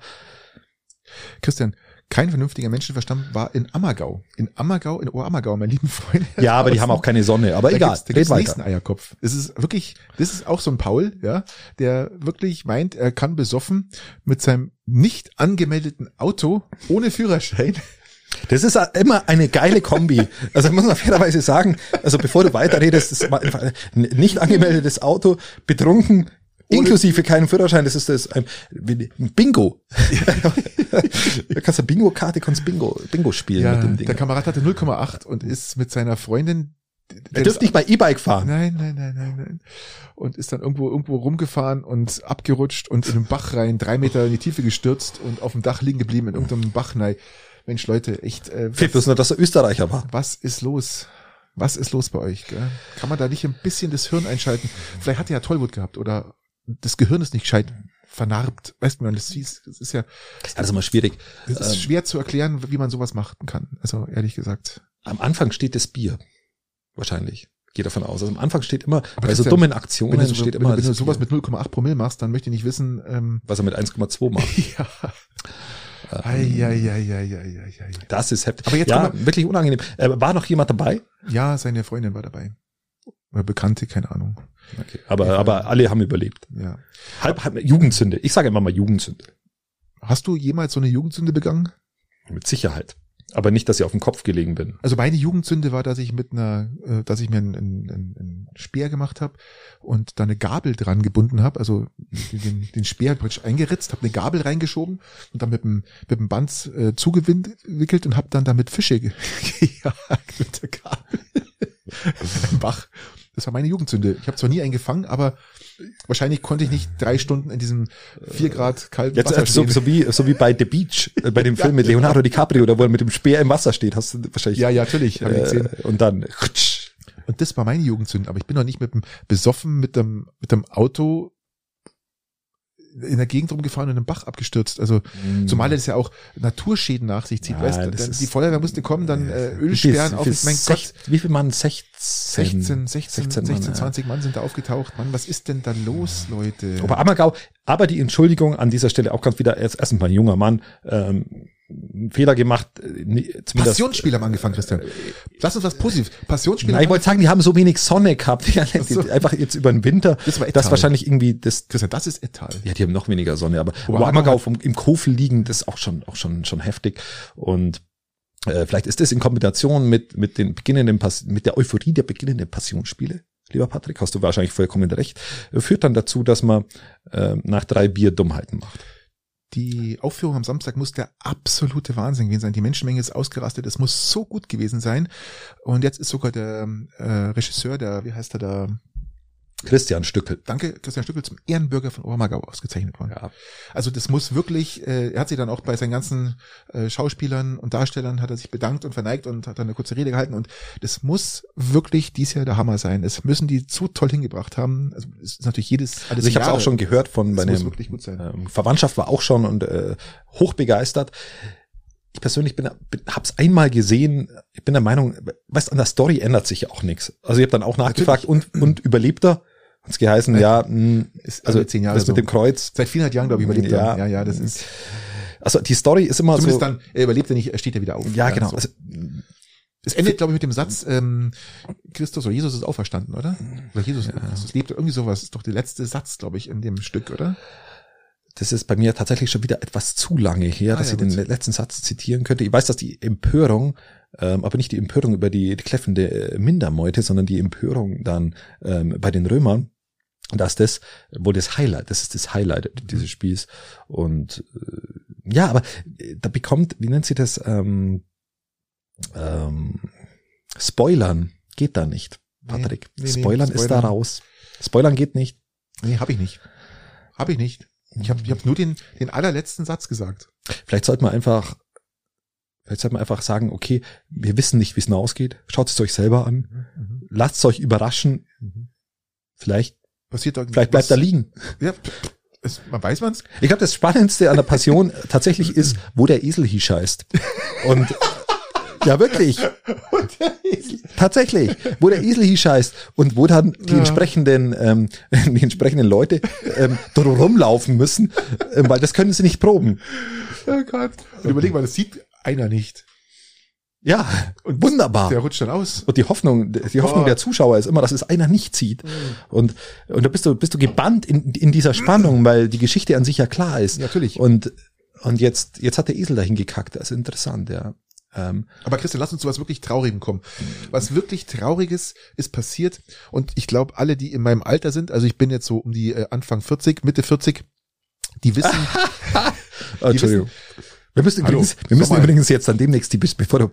Christian, kein vernünftiger Menschenverstand war in Ammergau. In Ammergau, in Oberammergau, mein lieben Freunde. Ja, aber die haben auch keine Sonne, aber da egal. Gibt's, da gibt's nächsten Eierkopf. Es ist wirklich, das ist auch so ein Paul, ja, der wirklich meint, er kann besoffen mit seinem nicht angemeldeten Auto ohne Führerschein das ist immer eine geile Kombi. Also muss man fairerweise sagen, also bevor du weiterredest, ein nicht angemeldetes Auto, betrunken, Inklusive keinen Führerschein, das ist das ein, Bingo. da kannst du Bingo-Karte, kannst Bingo, Bingo spielen ja, mit dem Ding. Der Kamerad hatte 0,8 und ist mit seiner Freundin. Er dürfte nicht bei E-Bike fahren. Nein, nein, nein, nein, nein. Und ist dann irgendwo, irgendwo rumgefahren und abgerutscht und in den Bach rein, drei Meter in die Tiefe gestürzt und auf dem Dach liegen geblieben in irgendeinem Bach. Nein. Mensch, Leute, echt. Äh, Fehlt bloß nur, dass er Österreicher war. Was ist los? Was ist los bei euch? Gell? Kann man da nicht ein bisschen das Hirn einschalten? Vielleicht hat er ja Tollwut gehabt oder das Gehirn ist nicht gescheit vernarbt. Weißt du, man, das ist, das ist ja. Das ist immer schwierig. Es ist ähm, schwer zu erklären, wie man sowas machen kann. Also ehrlich gesagt. Am Anfang steht das Bier. Wahrscheinlich. Gehe davon aus. Also am Anfang steht immer, Aber bei so dummen Aktionen wenn du, steht wenn, immer. Wenn du sowas mit 0,8 Promille machst, dann möchte ich nicht wissen, ähm, was er mit 1,2 macht. ja. Ähm, ei, ei, ei, ei, ei, ei. Das ist heftig. Aber jetzt ja, wirklich unangenehm. Äh, war noch jemand dabei? Ja, seine Freundin war dabei. Oder Bekannte, keine Ahnung. Okay. Aber, ja. aber alle haben überlebt. Ja. Halb, halb, Jugendsünde. Ich sage immer mal Jugendsünde. Hast du jemals so eine Jugendsünde begangen? Mit Sicherheit. Aber nicht, dass ich auf dem Kopf gelegen bin. Also meine Jugendsünde war, dass ich mit einer, äh, dass ich mir einen, einen, einen Speer gemacht habe und da eine Gabel dran gebunden habe, also den, den Speer praktisch eingeritzt, habe eine Gabel reingeschoben und dann mit dem, mit dem Band äh, zugewickelt und habe dann damit Fische gejagt mit der Gabel. Im Bach. Das war meine Jugendsünde. Ich habe zwar nie einen gefangen, aber wahrscheinlich konnte ich nicht drei Stunden in diesem vier Grad kalten Jetzt, Wasser also stehen. So, so, wie, so wie bei The Beach, äh, bei dem Film ja, mit Leonardo DiCaprio, da wo er mit dem Speer im Wasser steht, hast du wahrscheinlich. Ja, ja, natürlich. Hab ich gesehen. Äh, und dann. Und das war meine Jugendsünde, aber ich bin noch nicht mit dem besoffen mit dem mit dem Auto in der Gegend rumgefahren und im Bach abgestürzt. Also mm. zumal das ja auch Naturschäden nach sich zieht. Ja, weißt, dann, die Feuerwehr musste kommen, dann äh, Ölsperren auf. Mein Gott. Wie viel Mann? 16? 16, 16, 16, 16 20 Mann sind da aufgetaucht. Mann, was ist denn da los, Leute? Aber Ammergau, aber die Entschuldigung an dieser Stelle auch ganz wieder, erst, erstens mal ein junger Mann, ähm, Fehler gemacht. Äh, Passionsspiele haben angefangen, Christian. Lass uns was Positives. Passionsspiele. ich wollte sagen, die haben so wenig Sonne gehabt. Die, so. Einfach jetzt über den Winter. Das war Das wahrscheinlich irgendwie das. Christian, das ist etal. Ja, die haben noch weniger Sonne, aber wow, Ammergau vom, im Kofel liegen, das ist auch schon, auch schon, schon heftig. Und äh, vielleicht ist das in Kombination mit, mit den beginnenden, mit der Euphorie der beginnenden Passionsspiele lieber Patrick, hast du wahrscheinlich vollkommen recht, führt dann dazu, dass man äh, nach drei Bier Dummheiten macht. Die Aufführung am Samstag muss der absolute Wahnsinn gewesen sein. Die Menschenmenge ist ausgerastet. Es muss so gut gewesen sein. Und jetzt ist sogar der äh, Regisseur, der, wie heißt er da, Christian Stückel. Danke, Christian Stückel zum Ehrenbürger von Obermagau ausgezeichnet worden. Ja. Also das muss wirklich, äh, er hat sich dann auch bei seinen ganzen äh, Schauspielern und Darstellern hat er sich bedankt und verneigt und hat dann eine kurze Rede gehalten und das muss wirklich dies Jahr der Hammer sein. Es müssen die zu toll hingebracht haben. Also es ist natürlich jedes alles Also ich habe es auch schon gehört von meinem ähm, Verwandtschaft war auch schon und äh, hochbegeistert ich persönlich bin, bin hab's einmal gesehen, ich bin der Meinung, weißt an der Story ändert sich ja auch nichts. Also ich habe dann auch nachgefragt und und überlebt er Hat's geheißen, ja, mh, Ist also zehn Jahre das mit so. dem Kreuz. Seit 400 Jahren, glaube ich, überlebt Ja. er. Ja, ja, das ist, Also die Story ist immer zumindest so. dann, er überlebt er nicht, er steht ja wieder auf. ja, genau. so. Also, Es endet, glaube ich, mit dem Satz, ähm, Christus oder Jesus ist auferstanden, oder? Oder Jesus, Jesus lebt, irgendwie sowas. ist doch der letzte Satz, glaube ich, in dem Stück, oder? Das ist bei mir tatsächlich schon wieder etwas zu lange her, Ah, dass ja, ich den gut. letzten Satz zitieren könnte. Ich weiß, dass die Empörung, ähm, aber nicht die Empörung über die, die kläffende äh, Mindermeute, sondern die Empörung dann ähm, bei den Römern, dass das wohl das Highlight, das ist das Highlight dieses Spiels. Und äh, ja, aber äh, da bekommt, wie nennt sie das, ähm, ähm, Spoilern geht da nicht, Patrick. Nee, nee, nee, Spoilern ist da Spoilern. raus. Spoilern geht nicht. Nee, habe ich nicht. Habe ich nicht. Ich habe ich hab nur den, den allerletzten Satz gesagt. Vielleicht sollte man einfach, vielleicht sollte man einfach sagen, okay, wir wissen nicht, wie es ausgeht. Schaut es euch selber an. Lasst es euch überraschen. Vielleicht, Passiert vielleicht bleibt da liegen. Ja, es, man weiß man's. Ich glaube, das Spannendste an der Passion tatsächlich ist, wo der Esel hier scheißt. Und ja, wirklich. Tatsächlich, wo der Esel hier scheißt und wo dann die Ja. entsprechenden, ähm, die entsprechenden Leute ähm, dort rumlaufen müssen, ähm, weil das können sie nicht proben. Oh Gott. Und überleg mal, das sieht einer nicht. Ja, und wunderbar. Der rutscht dann aus. Und die Hoffnung, die Hoffnung Oh. der Zuschauer ist immer, dass es einer nicht sieht. Und, und da bist du, bist du gebannt in, in dieser Spannung, weil die Geschichte an sich ja klar ist. Natürlich. Und, und jetzt, jetzt hat der Esel dahin gekackt. Das ist interessant, ja. Ähm, Aber Christian, lass uns zu was wirklich Traurigem kommen. Was wirklich Trauriges ist passiert und ich glaube, alle, die in meinem Alter sind, also ich bin jetzt so um die äh, Anfang 40, Mitte 40, die wissen, oh, Entschuldigung. Wir müssen Hallo, übrigens, wir müssen übrigens jetzt dann demnächst die, bevor du,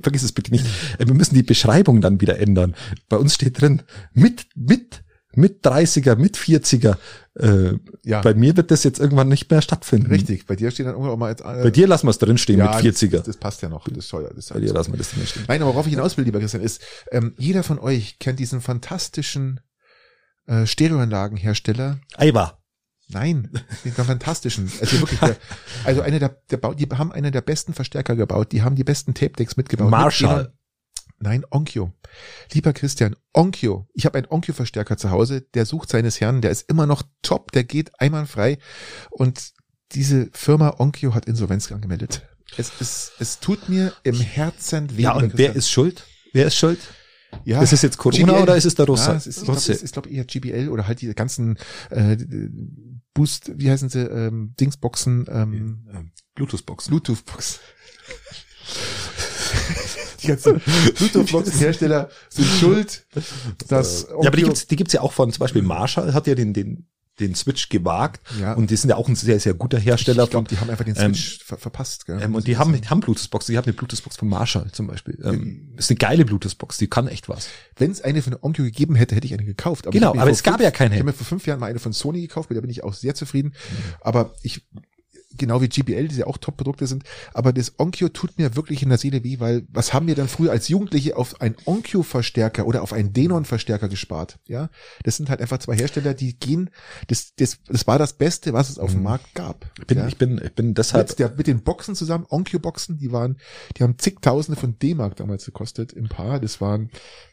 vergiss es bitte nicht, äh, wir müssen die Beschreibung dann wieder ändern. Bei uns steht drin, mit, mit, mit 30er, mit 40er. Äh, ja, Bei mir wird das jetzt irgendwann nicht mehr stattfinden. richtig, bei dir steht dann irgendwann auch mal, äh, Bei dir lassen wir es drinstehen ja, mit 40er. Das, das passt ja noch, das ist teuer. Das ist Bei dir lassen wir das drin stehen. Nein, aber worauf ich hinaus will, lieber Christian, ist, ähm, jeder von euch kennt diesen fantastischen äh, Stereoanlagenhersteller. Aiwa. Nein, den fantastischen. Also wirklich, der, also eine der, der Bau, die haben einen der besten Verstärker gebaut. Die haben die besten Tape Decks mitgebaut. Marshall. Nein, Onkyo. Lieber Christian, Onkyo. Ich habe einen Onkyo-Verstärker zu Hause, der sucht seines Herrn, der ist immer noch top, der geht einwandfrei. Und diese Firma Onkyo hat Insolvenz angemeldet. Es, es, es tut mir im Herzen weh. Ja, und wer ist schuld? Wer ist schuld? ja, Ist es jetzt Corona GBL? oder ist es der Russe? Ja, es ist, ich glaube glaub eher GBL oder halt die ganzen äh, Boost, wie heißen sie, ähm, Dingsboxen, ähm, Bluetooth-Boxen. Bluetooth-Box. die ganzen Bluetooth-Boxen-Hersteller sind schuld, dass Ja, aber die gibt's, die gibt's ja auch von, zum Beispiel Marshall hat ja den, den, den Switch gewagt. Ja. Und die sind ja auch ein sehr, sehr guter Hersteller. ich glaube, die haben einfach den Ähm, Switch ver verpasst. Gell? ähm, und die haben, haben Bluetooth-Boxen. Die haben eine Bluetooth-Box von Marshall zum Beispiel. Ähm, ist eine geile Bluetooth-Box. Die kann echt was. Wenn es eine von Onkyo gegeben hätte, hätte ich eine gekauft. Aber Genau, aber es gab fünf- ja keine. Ich habe mir vor fünf Jahren mal eine von Sony gekauft, mit der bin ich auch sehr zufrieden. Mhm. Aber ich, genau wie GBL, die ja auch Top-Produkte sind, aber das Onkyo tut mir wirklich in der Seele weh, weil was haben wir dann früher als Jugendliche auf einen Onkyo-Verstärker oder auf einen Denon-Verstärker gespart? Ja, das sind halt einfach zwei Hersteller, die gehen, das, das, das war das Beste, was es auf dem Markt gab. Mhm. Ich bin, ja? ich bin, ich bin deshalb, mit, der, mit den Boxen zusammen, Onkyo-Boxen, die waren, die haben zigtausende von D-Mark damals gekostet im Paar. Das waren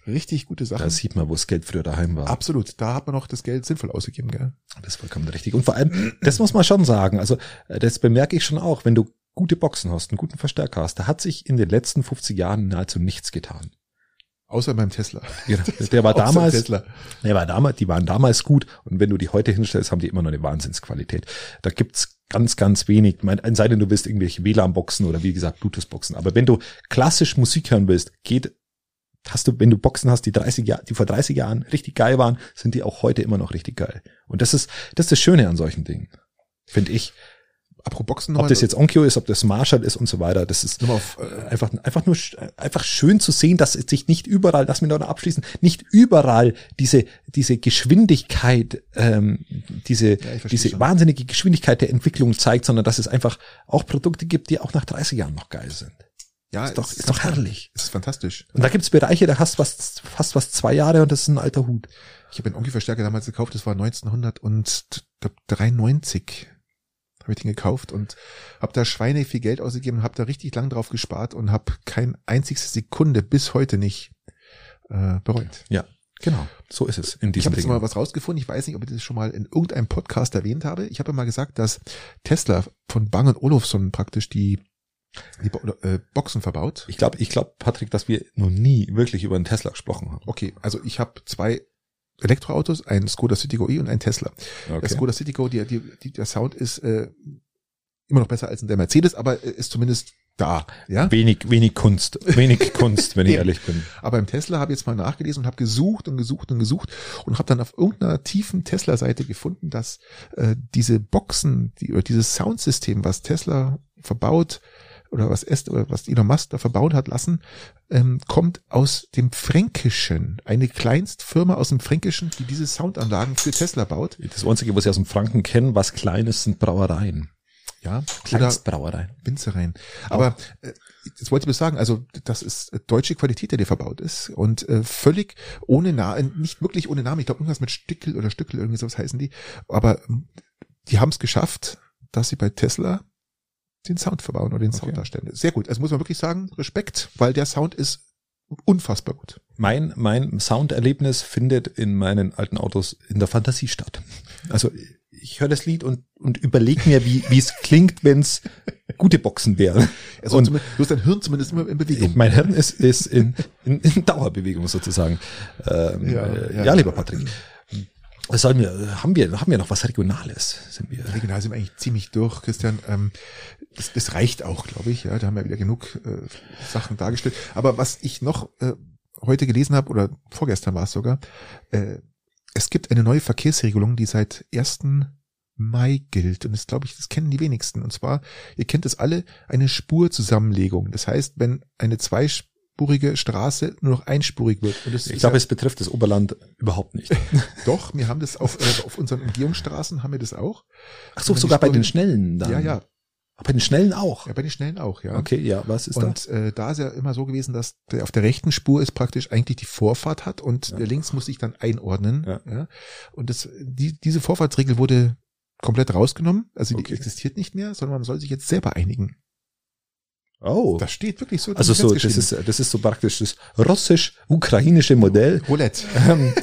richtig gute Sachen. da sieht man, wo das Geld früher daheim war. Absolut, da hat man noch das Geld sinnvoll ausgegeben, gell? Das ist vollkommen richtig. Und vor allem, das muss man schon sagen. Also, äh, das bemerke ich schon auch, wenn du gute Boxen hast, einen guten Verstärker hast, da hat sich in den letzten 50 Jahren nahezu nichts getan. Außer beim Tesla. Genau. Der war damals, Tesla. der war damals, die waren damals gut und wenn du die heute hinstellst, haben die immer noch eine Wahnsinnsqualität. Da gibt's ganz, ganz wenig. Es sei denn, du willst irgendwelche WLAN-Boxen oder wie gesagt Bluetooth-Boxen. Aber wenn du klassisch Musik hören willst, geht, hast du, wenn du Boxen hast, die 30 Jahre, die vor 30 Jahren richtig geil waren, sind die auch heute immer noch richtig geil. Und das ist, das ist das Schöne an solchen Dingen. Finde ich. Apropos Boxen Ob das jetzt Onkyo ist, ob das Marshall ist und so weiter, das ist nochmal auf, äh, einfach, einfach nur, einfach schön zu sehen, dass es sich nicht überall, lass mich noch abschließen, nicht überall diese, diese Geschwindigkeit, ähm, diese, verstehe diese schon. wahnsinnige Geschwindigkeit der Entwicklung zeigt, sondern dass es einfach auch Produkte gibt, die auch nach 30 Jahren noch geil sind. ja, Ist doch, es ist doch herrlich. Ist fantastisch. Und da gibt's Bereiche, da hast was, fast was zwei Jahre und das ist ein alter Hut. Ich habe einen Onkel-Verstärker damals gekauft, das war 1993. Habe ich den gekauft und habe da Schweine viel Geld ausgegeben, habe da richtig lang drauf gespart und habe kein einzigste Sekunde bis heute nicht äh, bereut. Ja. Genau, so ist es in Ich diesem habe jetzt Ding. mal was rausgefunden. Ich weiß nicht, ob ich das schon mal in irgendeinem Podcast erwähnt habe. Ich habe ja mal gesagt, dass Tesla von Bang Olufsen praktisch die, die Bo äh, Boxen verbaut. Ich glaube, ich glaube, Patrick, dass wir noch nie wirklich über einen Tesla gesprochen haben. Okay, also ich habe zwei Elektroautos, ein Skoda Citigo E und ein Tesla. Der Okay. Skoda Citigo, die, die, die, der Sound ist äh, immer noch besser als in der Mercedes, aber äh, ist zumindest da. Ja. Wenig, wenig Kunst, wenig Kunst, wenn ich ehrlich bin. Aber im Tesla habe ich jetzt mal nachgelesen und habe gesucht und gesucht und gesucht und habe dann auf irgendeiner tiefen Tesla-Seite gefunden, dass äh, diese Boxen, die, oder dieses Soundsystem, was Tesla verbaut oder was es, oder was Elon Musk da verbaut hat lassen, ähm, kommt aus dem Fränkischen. Eine Kleinstfirma aus dem Fränkischen, die diese Soundanlagen für Tesla baut. Das Einzige, was ich aus dem Franken kenne, was Kleines sind Brauereien. Ja. Kleinstbrauereien. Winzereien. Aber äh, das wollte ich bloß sagen, also das ist äh, deutsche Qualität, der dir verbaut ist und äh, völlig ohne Namen, nicht wirklich ohne Namen. Ich glaube irgendwas mit Stickel oder Stückel, irgendwie sowas heißen die. Aber ähm, die haben es geschafft, dass sie bei Tesla den Sound verbauen oder den Sound Okay. darstellen. Sehr gut. Also muss man wirklich sagen, Respekt, weil der Sound ist unfassbar gut. Mein, mein Sounderlebnis findet in meinen alten Autos in der Fantasie statt. Also ich höre das Lied und, und überlege mir, wie wie es klingt, wenn es gute Boxen wären. Also Und- du hast dein Hirn zumindest immer in Bewegung. Mein Hirn ist, ist in, in, in Dauerbewegung sozusagen. Ähm, Ja, ja, ja. ja, lieber Patrick. Was sollen wir, haben wir, haben wir noch was Regionales? Sind wir, Regional sind wir eigentlich ziemlich durch, Christian. Ähm, das, das reicht auch, glaube ich. Ja, da haben wir wieder genug äh, Sachen dargestellt. Aber was ich noch äh, heute gelesen habe, oder vorgestern war es sogar, äh, es gibt eine neue Verkehrsregelung, die seit 1. Mai gilt. Und das glaube ich, das kennen die wenigsten. Und zwar, ihr kennt es alle, eine Spurzusammenlegung. Das heißt, wenn eine zweispurige Straße nur noch einspurig wird. Ich glaube, ja- es betrifft das Oberland überhaupt nicht. doch, wir haben das auf, äh, auf unseren Umgehungsstraßen haben wir das auch. Ach so, sogar bei Spur- den Schnellen dann. Ja, ja. Ach, Bei den Schnellen auch. Ja, bei den Schnellen auch, ja. Okay, ja, was ist Und äh, da ist ja immer so gewesen, dass der auf der rechten Spur ist praktisch eigentlich die Vorfahrt hat und Ja. der links muss sich dann einordnen. Ja. Ja. Und das, die, diese Vorfahrtsregel wurde komplett rausgenommen. Also die Okay. existiert nicht mehr, sondern man soll sich jetzt selber einigen. da? Oh. Das steht wirklich so. Also so, das ist, das ist so praktisch das russisch-ukrainische Modell. Roulette. Ähm,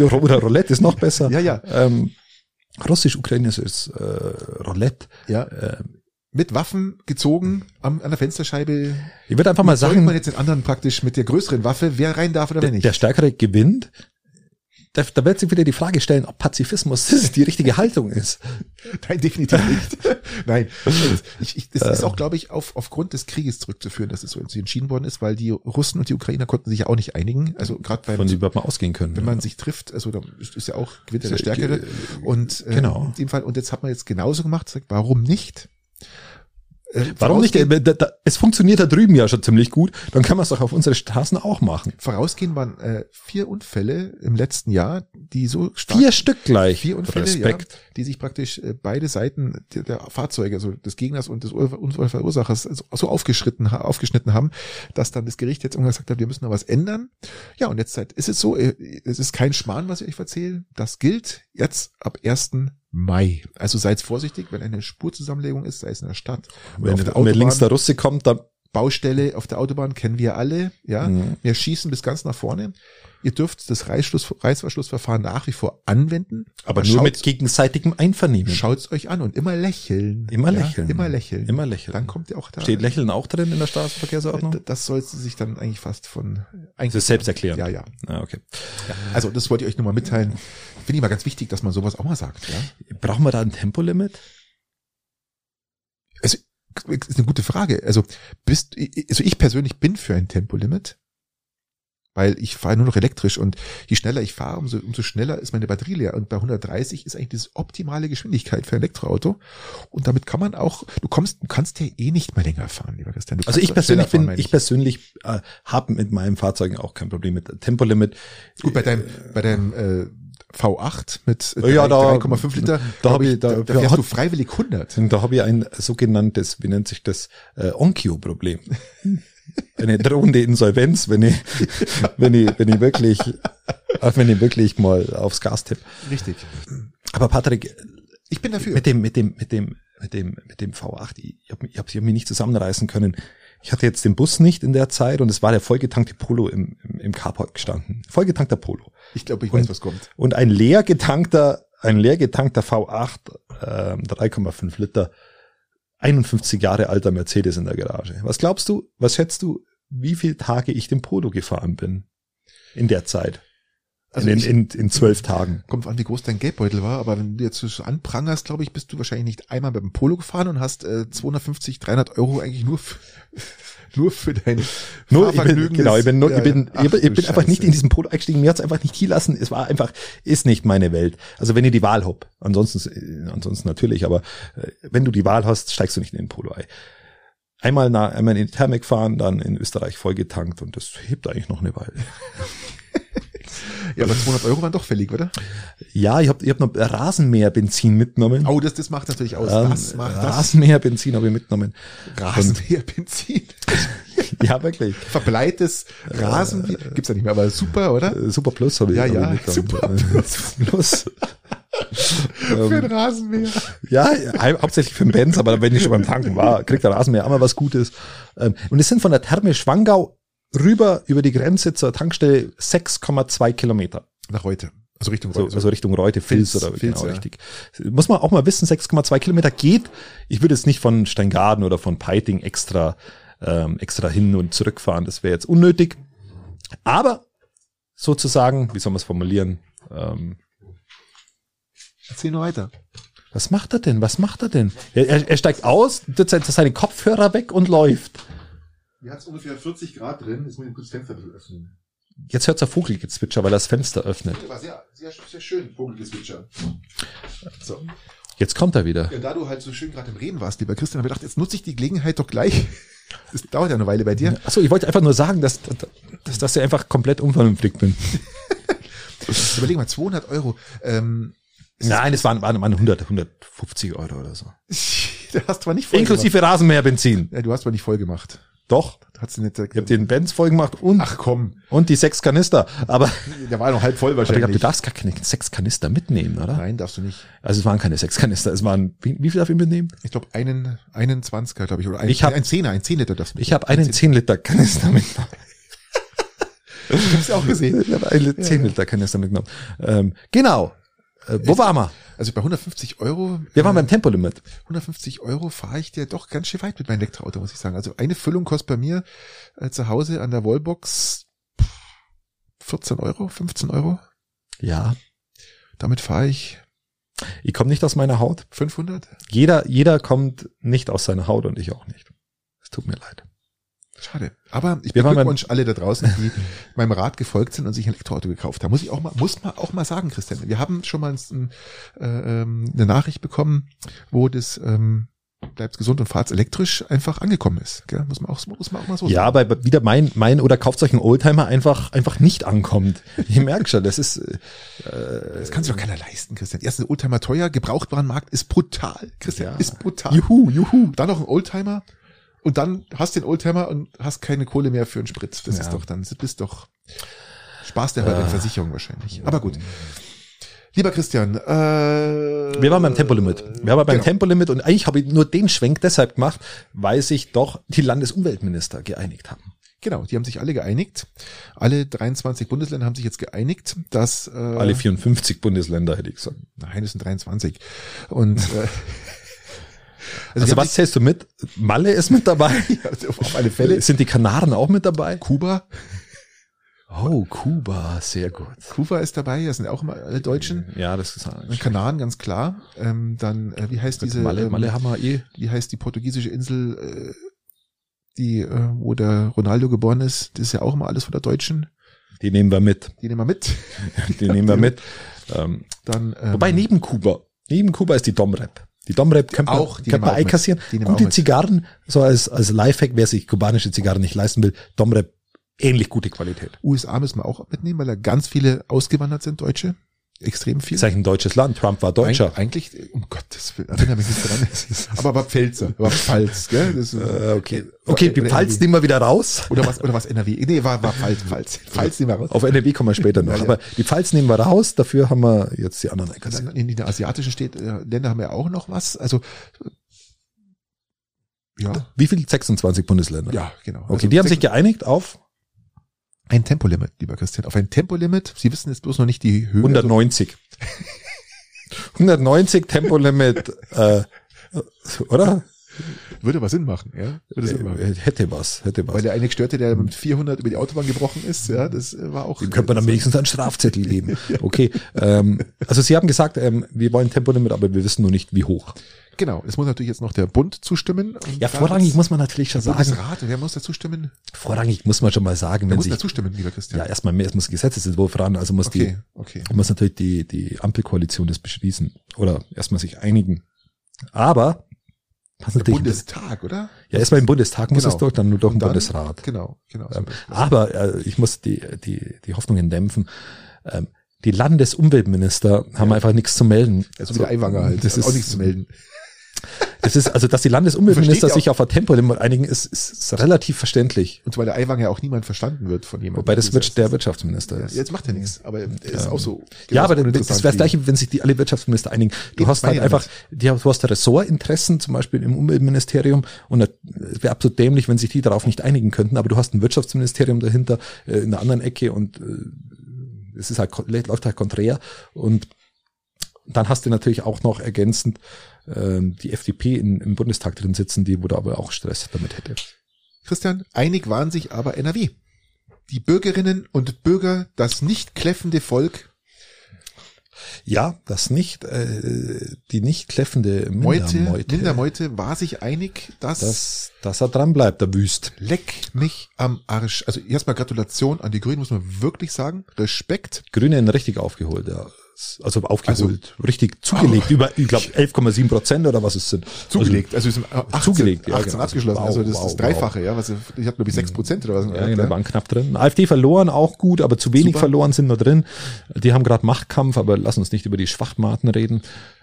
oder Roulette ist noch besser. Ja, ja. Ähm, Russisch-ukrainisches äh, Roulette. Ja. Ähm, Mit Waffen gezogen am, an der Fensterscheibe. ich würde einfach mal sagen, man jetzt den anderen praktisch mit der größeren Waffe, wer rein darf oder wer nicht. der Stärkere gewinnt. Da, da wird sich wieder die Frage stellen, ob Pazifismus die richtige Haltung ist. Nein, definitiv nicht. Nein. Ich, ich, das ist Ähm. auch, glaube ich, auf, aufgrund des Krieges zurückzuführen, dass es so entschieden worden ist, weil die Russen und die Ukrainer konnten sich ja auch nicht einigen. Also gerade beim Von die überhaupt mal ausgehen können. wenn man sich trifft, also da ist ja auch gewinnt ja der Stärkere. Und äh, Genau. in dem Fall, und jetzt hat man jetzt genauso gemacht, sagt, warum nicht? Äh, Warum nicht? Äh, es funktioniert da drüben ja schon ziemlich gut. Dann kann man es doch auf unsere Straßen auch machen. Vorausgehend waren äh, vier Unfälle im letzten Jahr, die so stark Vier Stück gleich. vier Unfälle, Respekt. ja, die sich praktisch äh, beide Seiten der, der Fahrzeuge, also des Gegners und des Ur- Unfallverursachers, so, ha- aufgeschnitten haben, dass dann das Gericht jetzt irgendwann gesagt hat, wir müssen da was ändern. Ja, und jetzt ist es so, äh, es ist kein Schmarrn, was ich euch erzähle. Das gilt jetzt ab 1. Mai. Also seid vorsichtig, wenn eine Spurzusammenlegung ist, sei es in der Stadt Wenn, wenn links der Russe kommt, dann Baustelle auf der Autobahn kennen wir alle, ja. Mhm. Wir schießen bis ganz nach vorne. Ihr dürft das Reißschluss, Reißverschlussverfahren nach wie vor anwenden. aber nur mit gegenseitigem Einvernehmen. Schaut's euch an und immer lächeln. Immer Ja, lächeln. immer lächeln. Immer lächeln. Dann kommt ihr auch da. Steht Lächeln auch drin in der Straßenverkehrsordnung? D- Das sollte sich dann eigentlich fast von Das ist selbsterklärend. Ja, ja. Ah, okay. ja. Also das wollte ich euch nur mal mitteilen. Finde ich mal ganz wichtig, dass man sowas auch mal sagt. Ja? Brauchen wir da ein Tempolimit? Also ist eine gute Frage. Also bist, also ich persönlich bin für ein Tempolimit, weil ich fahre nur noch elektrisch und je schneller ich fahre, umso, umso schneller ist meine Batterie leer. Und bei 130 ist eigentlich das optimale Geschwindigkeit für ein Elektroauto. Und damit kann man auch, du kommst, du kannst ja eh nicht mehr länger fahren, lieber Christian. Also ich persönlich bin, meine ich persönlich äh, habe mit meinen Fahrzeugen auch kein Problem mit Tempolimit. Gut, bei deinem, bei deinem äh, V8 mit äh, Ja, da- 3,5 Liter, da hab ich- da, da- da fährst du freiwillig 100. Und da habe ich ein sogenanntes, wie nennt sich das, äh, Onkyo-Problem. Eine drohende Insolvenz, wenn ich, wenn ich, wenn ich wirklich, äh, wenn ich wirklich mal aufs Gas tippe. Richtig. Aber Patrick, Ich bin dafür. mit dem, mit dem, mit dem, mit dem, mit dem V8, ich habe ich hab, ich hab mich nicht zusammenreißen können. Ich hatte jetzt den Bus nicht in der Zeit und es war der vollgetankte Polo im, im, im Carport gestanden. Vollgetankter Polo. Ich glaube, ich Und- weiß, was kommt. Und ein leer getankter, ein leer getankter V8, ähm, 3,5 Liter, 51 Jahre alter Mercedes in der Garage. Was glaubst du, was schätzt du, wie viele Tage ich den Polo gefahren bin? In der Zeit. Also in, ich- in, in zwölf Tagen. Kommt an, wie groß dein Geldbeutel war, aber wenn du jetzt so anprangerst, glaube ich, bist du wahrscheinlich nicht einmal mit dem Polo gefahren und hast äh, 250, 300 Euro eigentlich nur für, nur für dein Nur, ich bin, genau, ich bin, nur, Ja, ich bin, ach ich bin, ich bin einfach nicht in diesen Polo eingestiegen. Mir hat's einfach nicht hier lassen. Es war einfach, ist nicht meine Welt. Also wenn ihr die Wahl habt, ansonsten, äh, ansonsten natürlich, aber äh, wenn du die Wahl hast, steigst du nicht in den Polo ein. Einmal, nach, einmal in die Thermik fahren, dann in Österreich vollgetankt und das hebt eigentlich noch eine Weile. Ja, aber 200 Euro waren doch fällig, oder? Ja, ich habe ich hab noch Rasenmäherbenzin mitgenommen. Oh, das, das macht natürlich aus. Ähm, das macht Rasenmäherbenzin habe ich mitgenommen. Rasenmäherbenzin. Ja, wirklich. Verbleites Rasen, gibt's ja nicht mehr, aber super, oder? Äh, Super Plus habe ich, Ja, ja, ich. Super Super Plus. Für ein Rasenmäher. Ja, hau- hauptsächlich für den Benz, aber wenn ich schon beim Tanken war, kriegt der Rasenmäher auch mal was Gutes. Ähm, Und es sind von der Therme Schwangau rüber über die Grenze zur Tankstelle 6,2 Kilometer. Nach heute. Also Richtung So, heute. also Richtung Reute, Filz, Filz, oder Filz, genau ja. richtig. Muss man auch mal wissen, 6,2 Kilometer geht. Ich würde jetzt nicht von Steingaden oder von Peiting extra, ähm, extra hin und zurückfahren. Das wäre jetzt unnötig. Aber sozusagen, wie soll man es formulieren? Ähm, Erzähl nur weiter. was macht er denn? Was macht er denn? Er, er, er steigt aus, tut seine Kopfhörer weg und läuft. Hier hat es ungefähr 40 Grad drin. Jetzt muss ich kurz das Fenster öffnen. Jetzt hört er Vogelgezwitscher, weil er das Fenster öffnet. War sehr, sehr, sehr schön, Vogelgezwitscher. So. Jetzt kommt er wieder. Ja, da du halt so schön gerade im Reden warst, lieber Christian, habe ich gedacht, jetzt nutze ich die Gelegenheit doch gleich. Das dauert ja eine Weile bei dir. Achso, ich wollte einfach nur sagen, dass, dass, dass ich einfach komplett unvernünftig bin. Überleg mal, 200 Euro. Ähm, Nein, es waren, waren, waren 100, 150 Euro oder so. du hast zwar nicht voll Inklusive Rasenmäherbenzin. Ja, du hast zwar nicht voll gemacht. Doch. Hat's nicht, Ich habe den Benz voll gemacht und, Ach komm, und die sechs Kanister. Aber, der war noch halb voll aber ich glaube, wahrscheinlich. du darfst gar keine sechs Kanister mitnehmen, oder? Nein, darfst du nicht. Also es waren keine sechs Kanister. Es waren, wie, wie viel darf ich mitnehmen? Ich glaube, einen, einen 20er, glaube ich, oder ein, Ich hab- ein Zehner, ein 10 Liter darfst du Ich habe einen 10 Liter Kanister mitgenommen. Ich hab's ja auch gesehen. Ich habe einen 10 Liter Kanister mitgenommen. Ähm, genau. Äh, wo waren wir? Also bei 150 Euro, Wir waren beim Tempolimit. 150 Euro fahre ich dir doch ganz schön weit mit meinem Elektroauto, muss ich sagen. Also eine Füllung kostet bei mir äh, zu Hause an der Wallbox 14 Euro, 15 Euro. Ja. Damit fahre ich Ich komme nicht aus meiner Haut. 500. Jeder, jeder kommt nicht aus seiner Haut und ich auch nicht. Es tut mir leid. Schade. Aber ich Wir waren beglückwunsch alle da draußen, die meinem Rat gefolgt sind und sich ein Elektroauto gekauft haben. Muss ich auch mal, muss man auch mal sagen, Christian. Wir haben schon mal ein, äh, ähm, eine Nachricht bekommen, wo das ähm, bleibt gesund und fahrt's elektrisch einfach angekommen ist. Gell? Muss man auch, muss man auch mal so Ja, aber wieder mein, mein oder kauft euch einen Oldtimer einfach, einfach nicht ankommt. Ich merke schon, das ist, äh, Das kann sich doch keiner leisten, Christian. Erstens, Oldtimer teuer, Gebrauchtwarenmarkt ist brutal, Christian, Ja. ist brutal. juhu, juhu. Dann noch ein Oldtimer und dann hast du den Oldtimer und hast keine Kohle mehr für einen Sprit. Das Ja. ist doch dann, das bist doch, sparst der halt in Versicherung wahrscheinlich. Aber gut. Lieber Christian, äh, Wir waren beim Tempolimit. Wir waren beim genau. Tempolimit und eigentlich habe ich nur den Schwenk deshalb gemacht, weil sich doch die Landesumweltminister geeinigt haben. Genau, die haben sich alle geeinigt. Alle 23 Bundesländer haben sich jetzt geeinigt, dass äh, Alle 54 Bundesländer, hätte ich gesagt. nein, es sind 23. Und äh, Also, haben was zählst du mit? Malle ist mit dabei. also auf alle Fälle Sind die Kanaren auch mit dabei? Kuba, Oh, Kuba, sehr gut. Kuba ist dabei, das sind auch immer alle Deutschen. Ja, das ist Kanaren, ganz klar. Ähm, dann, äh, wie heißt diese, Malle, ähm, Malle haben wir eh. wie heißt die portugiesische Insel, äh, die, äh, wo der Ronaldo geboren ist? Das ist ja auch immer alles von der Deutschen. Die nehmen wir mit. Die nehmen wir mit. Die nehmen wir mit. Ähm, Dann, ähm, wobei neben Kuba, neben Kuba ist die Domrep. Die Domrep könnte man, auch, die könnte man einkassieren. Die Gute. Zigarren, so als, als Lifehack, wer sich kubanische Zigarren nicht leisten will, Domrep, ähnlich gute Qualität. USA müssen wir auch mitnehmen, weil da ganz viele ausgewandert sind, Deutsche. Extrem viel. Ist eigentlich ein deutsches Land. Trump war Deutscher. Eig eigentlich, um Gottes Willen, erinnere mich nicht dran. aber war Pfälzer, war Pfalz, gell? Das, Äh, okay. Okay, die Pfalz NRW. nehmen wir wieder raus. Oder was, oder was NRW? Nee, war, war Pfalz, Pfalz. Pfalz nehmen wir raus. Auf NRW kommen wir später noch. Ja, ja. Aber die Pfalz nehmen wir raus, dafür haben wir jetzt die anderen einkassiert. in den asiatischen Städten, äh, Länder haben ja auch noch was. Also Ja, Wie viel? 26 Bundesländer. ja, genau. Okay, Also die haben sich geeinigt auf ein Tempolimit, lieber Christian, auf ein Tempolimit. Sie wissen jetzt bloß noch nicht die Höhe. 190. 190 Tempolimit, äh, oder? Würde aber Sinn machen, ja. Würde Sinn machen. Äh, Hätte was, hätte was. Weil der eine gestörte, der mit 400 über die Autobahn gebrochen ist, ja, das äh, war auch. Dem könnte man dann wenigstens einen Strafzettel geben. Okay. Ähm, also Sie haben gesagt, ähm, wir wollen Tempolimit, aber wir wissen nur nicht, wie hoch. Genau, es muss natürlich jetzt noch der Bund zustimmen. Ja, vorrangig muss man natürlich schon der sagen, Bundesrat, wer muss da zustimmen? vorrangig muss man schon mal sagen, Wer muss sich, da zustimmen, lieber Christian? ja, erstmal mehr, es muss Gesetzesentwurf ran, also muss okay, okay. die, muss natürlich die, die Ampelkoalition das beschließen oder erstmal sich einigen. Aber, was Der natürlich, Bundestag, oder? ja, erstmal im Bundestag muss Genau. es durch, dann nur durch den Bundesrat. Genau, genau. so. Ähm, aber äh, ich muss die, die, die Hoffnungen dämpfen. Ähm, die Landesumweltminister haben einfach nichts zu melden. Also wie der Eiwanger halt. Das ist auch nichts zu melden. Das ist, also, dass die Landesumweltminister sich auf ein Tempolimit einigen, ist, ist, relativ verständlich. Und weil der Eiwanger ja auch niemand verstanden wird von jemandem. Wobei das wird der Wirtschaftsminister ja, ist. Jetzt macht er nichts, aber er ist auch so. Ja, aber das wäre das gleiche, wenn sich die alle Wirtschaftsminister einigen. Du Eben, hast halt einfach, die, du hast Ressortinteressen, zum Beispiel im Umweltministerium, und es wäre absolut dämlich, wenn sich die darauf nicht einigen könnten, aber du hast ein Wirtschaftsministerium dahinter, äh, in der anderen Ecke, und äh, es ist halt, läuft halt konträr, und dann hast du natürlich auch noch ergänzend ähm, die FDP in, im Bundestag drin sitzen, die wo da aber auch Stress damit hätte. Christian, einig waren sich aber NRW. Die Bürgerinnen und Bürger, das nicht kläffende Volk, Ja, das nicht, äh, die nicht kläffende Meute, Mindermeute, Mindermeute, war sich einig, dass, dass, dass er dran bleibt, der Wüst. leck mich am Arsch. Also erstmal Gratulation an die Grünen, muss man wirklich sagen. Respekt. Grünen richtig aufgeholt, ja. Also aufgeholt, richtig zugelegt, über, ich glaube, 11,7 Prozent oder was es sind. Zugelegt. Also, ist 18, zugelegt, ja, 18 genau. abgeschlossen. Wow, Also das wow, ist das Dreifache, ja. Was, ich habe glaube ich 6 Prozent oder was. Also, ja, genau, waren knapp drin. AfD verloren, auch gut, aber zu wenig Super. verloren sind noch drin. Die haben gerade Machtkampf, aber lass uns nicht über die Schwachmaten reden.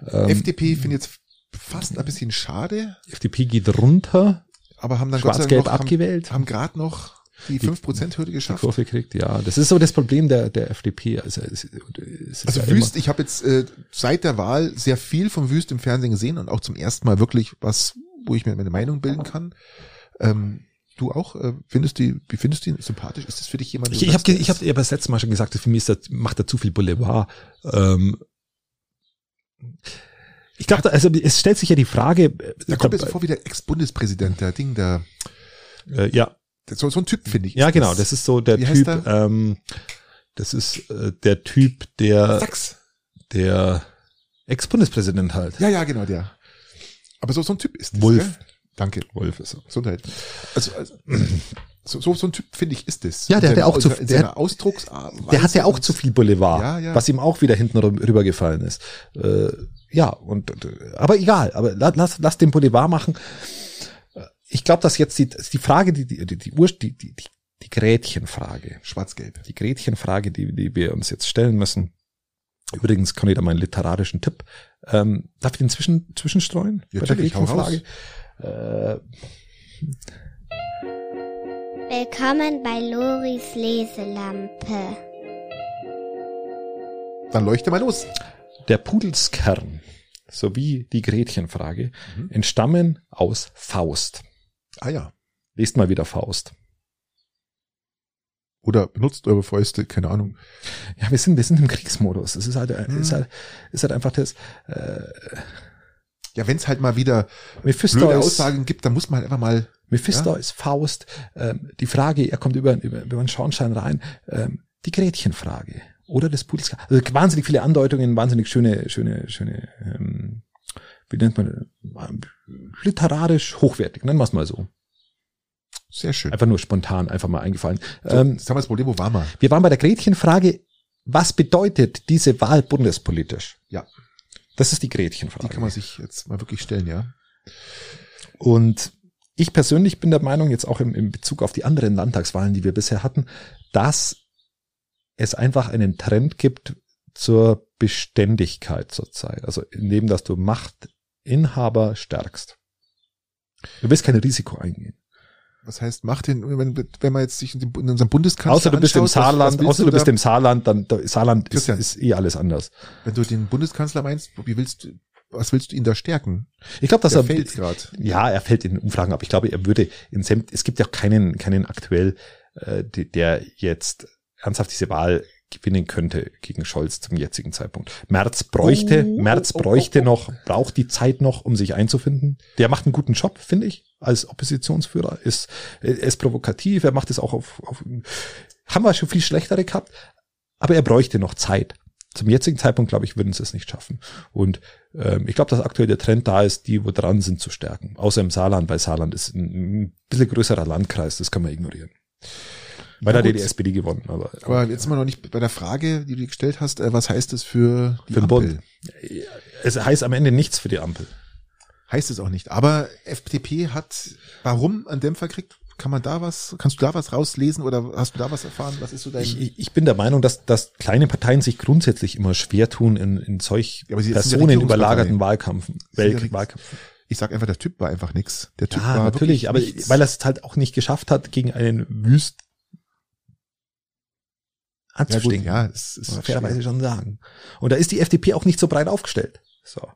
Ähm, FDP finde ich jetzt fast ein bisschen schade, FDP geht runter, aber haben dann schwarz-gelb abgewählt. haben, haben gerade noch die 5%-Hürde die geschafft. Kurve kriegt, ja. Das ist so das Problem der, der FDP. Also, es, es Also ja Wüst, ich habe jetzt äh, seit der Wahl sehr viel vom Wüst im Fernsehen gesehen und auch zum ersten Mal wirklich was, wo ich mir meine Meinung bilden kann. Ähm, du auch? Äh, findest du, wie findest du ihn sympathisch? Ist das für dich jemand? Ich, ich habe ich hab ja das letzte Mal schon gesagt, für mich ist das, macht er zu viel Boulevard. Ähm, ich glaube, also es stellt sich ja die Frage, äh, da kommt so vor wie der Ex-Bundespräsident, der Ding, der, äh, ja, so, so ein Typ finde ich. ja genau, das ist so der Typ, ähm, das ist äh, der Typ, der Sachs. der Ex-Bundespräsident halt. Ja, ja, genau, der. Aber so, so ein Typ ist das, Wolf. Gell? Danke. Wolf ist er. Gesundheit. Also, also so, so, so ein Typ, finde ich, ist es. Ja, der hat ja auch zu- in der Ausdrucksart. Der hat ja auch zu viel Boulevard, Ja, ja. was ihm auch wieder hinten rü- rübergefallen ist. Äh, ja, und äh, aber egal, aber la- lass, lass den Boulevard machen. Ich glaube, dass jetzt die, die Frage, die, die, die, die, die, die, Gretchenfrage, Schwarz-Gelb. die Gretchenfrage, die, die wir uns jetzt stellen müssen. Übrigens kann ich da meinen literarischen Tipp. Ähm, darf ich den zwischen, zwischenstreuen? Ja, bei der. Gretchenfrage? Äh, Willkommen bei Loris Leselampe. Dann leuchte mal los. Der Pudelskern sowie die Gretchenfrage Mhm. entstammen aus Faust. Ah ja. Lest mal wieder Faust. Oder benutzt eure Fäuste, keine Ahnung. Ja, wir sind, wir sind im Kriegsmodus. Es ist halt, Hm. ist halt, ist halt einfach das, äh, Ja, wenn es halt mal wieder blöde Mephistois, Aussagen gibt, dann muss man halt einfach mal. Mephistois Faust, ähm, die Frage, er kommt über, über, über den Schornstein rein, ähm, die Gretchenfrage. Oder das Pudelskern. Also wahnsinnig viele Andeutungen, wahnsinnig schöne, schöne, schöne, ähm, wie nennt man, äh, literarisch hochwertig, nennen wir es mal so. Sehr schön. Einfach nur spontan, einfach mal eingefallen. So, Ähm, jetzt haben wir das Problem, wo waren wir? Wir waren bei der Gretchenfrage. Was bedeutet diese Wahl bundespolitisch? Ja. Das ist die Die Gretchenfrage. kann man sich jetzt mal wirklich stellen, ja. Und ich persönlich bin der Meinung, jetzt auch im, im Bezug auf die anderen Landtagswahlen, die wir bisher hatten, dass es einfach einen Trend gibt zur Beständigkeit zurzeit. Also indem, dass du Machtinhaber stärkst. Du willst kein Risiko eingehen. Was heißt, macht den, wenn, wenn man jetzt sich in dem- in unserem Bundeskanzler Außer du bist im anschaut, was- was Saarland, außer du bist da, im Saarland, dann da, Saarland ist, Christian. ist eh alles anders. Wenn du den Bundeskanzler meinst, wie willst du, was willst du ihn da stärken? Ich glaube, dass Der er fällt grad. Ja, er fällt in Umfragen ab. Ich glaube, er würde in Semt, es gibt ja auch keinen, keinen aktuell, äh, der jetzt ernsthaft diese Wahl gewinnen könnte gegen Scholz zum jetzigen Zeitpunkt. Merz bräuchte, Oh, Merz oh, oh, bräuchte oh. noch, braucht die Zeit noch, um sich einzufinden. Der macht einen guten Job, finde ich, als Oppositionsführer. Ist, er ist provokativ, er macht es auch auf, auf, haben wir schon viel schlechtere gehabt, aber er bräuchte noch Zeit. Zum jetzigen Zeitpunkt, glaube ich, würden sie es nicht schaffen. Und ähm, ich glaube, dass aktuell der Trend da ist, die, wo dran sind, zu stärken. Außer im Saarland, weil Saarland ist ein, ein bisschen größerer Landkreis, das kann man ignorieren. Weil Na da hat die SPD gewonnen. Aber, Aber jetzt sind wir noch nicht bei der Frage, die du gestellt hast, äh, was heißt es für die Für den Ampel? Bund. es heißt am Ende nichts für die Ampel. Heißt es auch nicht. Aber FDP hat, warum einen Dämpfer kriegt? Kann man da was, kannst du da was rauslesen oder hast du da was erfahren? Was ist so dein, Ich, ich bin der Meinung, dass, dass kleine Parteien sich grundsätzlich immer schwer tun in, in solch Ja, ja ja Wel- Regierungs- Wahlkämpfen. ich sag einfach, der Typ war einfach nix. Der Typ Ja, war natürlich, aber nichts. weil er es halt auch nicht geschafft hat, gegen einen Wüst ja, gut, anzustehen. ja, es muss man ist fairerweise schon sagen. Und da ist die FDP auch nicht so breit aufgestellt. So.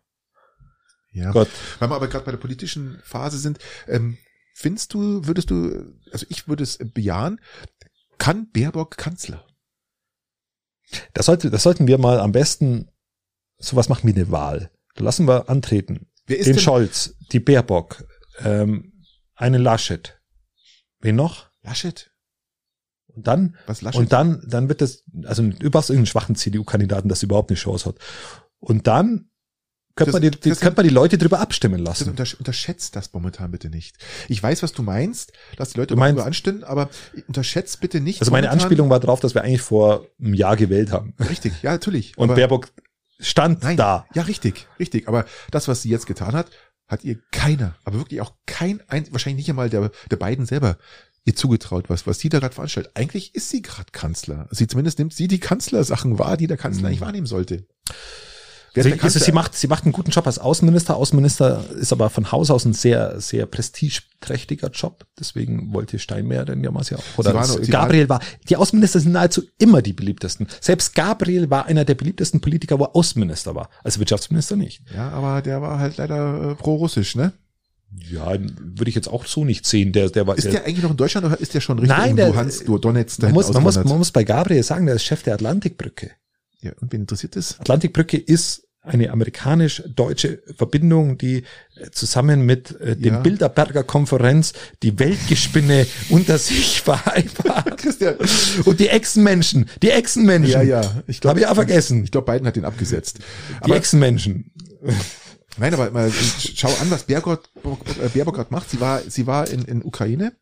Ja. Gott. Weil wir aber gerade bei der politischen Phase sind, ähm, findest du, würdest du, also ich würde es bejahen, kann Baerbock Kanzler? Das, sollte, das sollten wir mal am besten sowas machen wie eine Wahl. Da lassen wir antreten. Wer Den Scholz, die Baerbock, ähm, einen Laschet. Wen noch? Laschet? Und dann, Was Laschet? und dann, dann wird das, also überhaupt irgendeinen schwachen CDU-Kandidaten, das überhaupt eine Chance hat. Und dann könnte Das- man die, die, das- könnte man die Leute drüber abstimmen Das lassen. untersch unterschätzt das momentan bitte nicht. Ich weiß, was du meinst, lass die Leute Du meinst- darüber anstimmen, aber unterschätzt bitte nicht. Also meine momentan- Anspielung war drauf, dass wir eigentlich vor einem Jahr gewählt haben. Richtig, ja, natürlich. Und Baerbock stand nein, da. Ja, richtig, richtig. Aber das, was sie jetzt getan hat, hat ihr keiner, aber wirklich auch kein, ein, wahrscheinlich nicht einmal der, der beiden selber ihr zugetraut, was, was sie da gerade veranstaltet. Eigentlich ist sie gerade Kanzler. Sie zumindest nimmt sie die Kanzlersachen wahr, die der Kanzler Mhm. nicht wahrnehmen sollte. Also, also sie macht, sie macht einen guten Job als Außenminister. Außenminister ist aber von Haus aus ein sehr, sehr prestigeträchtiger Job. Deswegen wollte Steinmeier denn damals ja auch. Oder Sie war Gabriel war, die Außenminister sind nahezu immer die beliebtesten. Selbst Gabriel war einer der beliebtesten Politiker, wo er Außenminister war. Als Wirtschaftsminister nicht. Ja, aber der war halt leider äh, pro-russisch, ne? Ja, würde ich jetzt auch so nicht sehen. Der, der war, Ist der eigentlich noch in Deutschland oder ist der schon richtig Nein, in der- Luhansk, du Donetsk man muss, man muss, man muss bei Gabriel sagen, der ist Chef der Atlantikbrücke. Ja, und wen interessiert das? Atlantikbrücke ist eine amerikanisch-deutsche Verbindung, die äh, zusammen mit äh, dem Ja. Bilderberger Konferenz die Weltgespinne unter sich vereinbart. Christian. Und die Echsenmenschen, die Echsenmenschen. Ja, ja. Ich Habe ich auch vergessen. Ich glaube, Biden hat den abgesetzt. die Aber, Echsenmenschen. Nein, aber mal, schau an, was Baerbock, äh, Baerbock gerade macht. Sie war, sie war in, in Ukraine.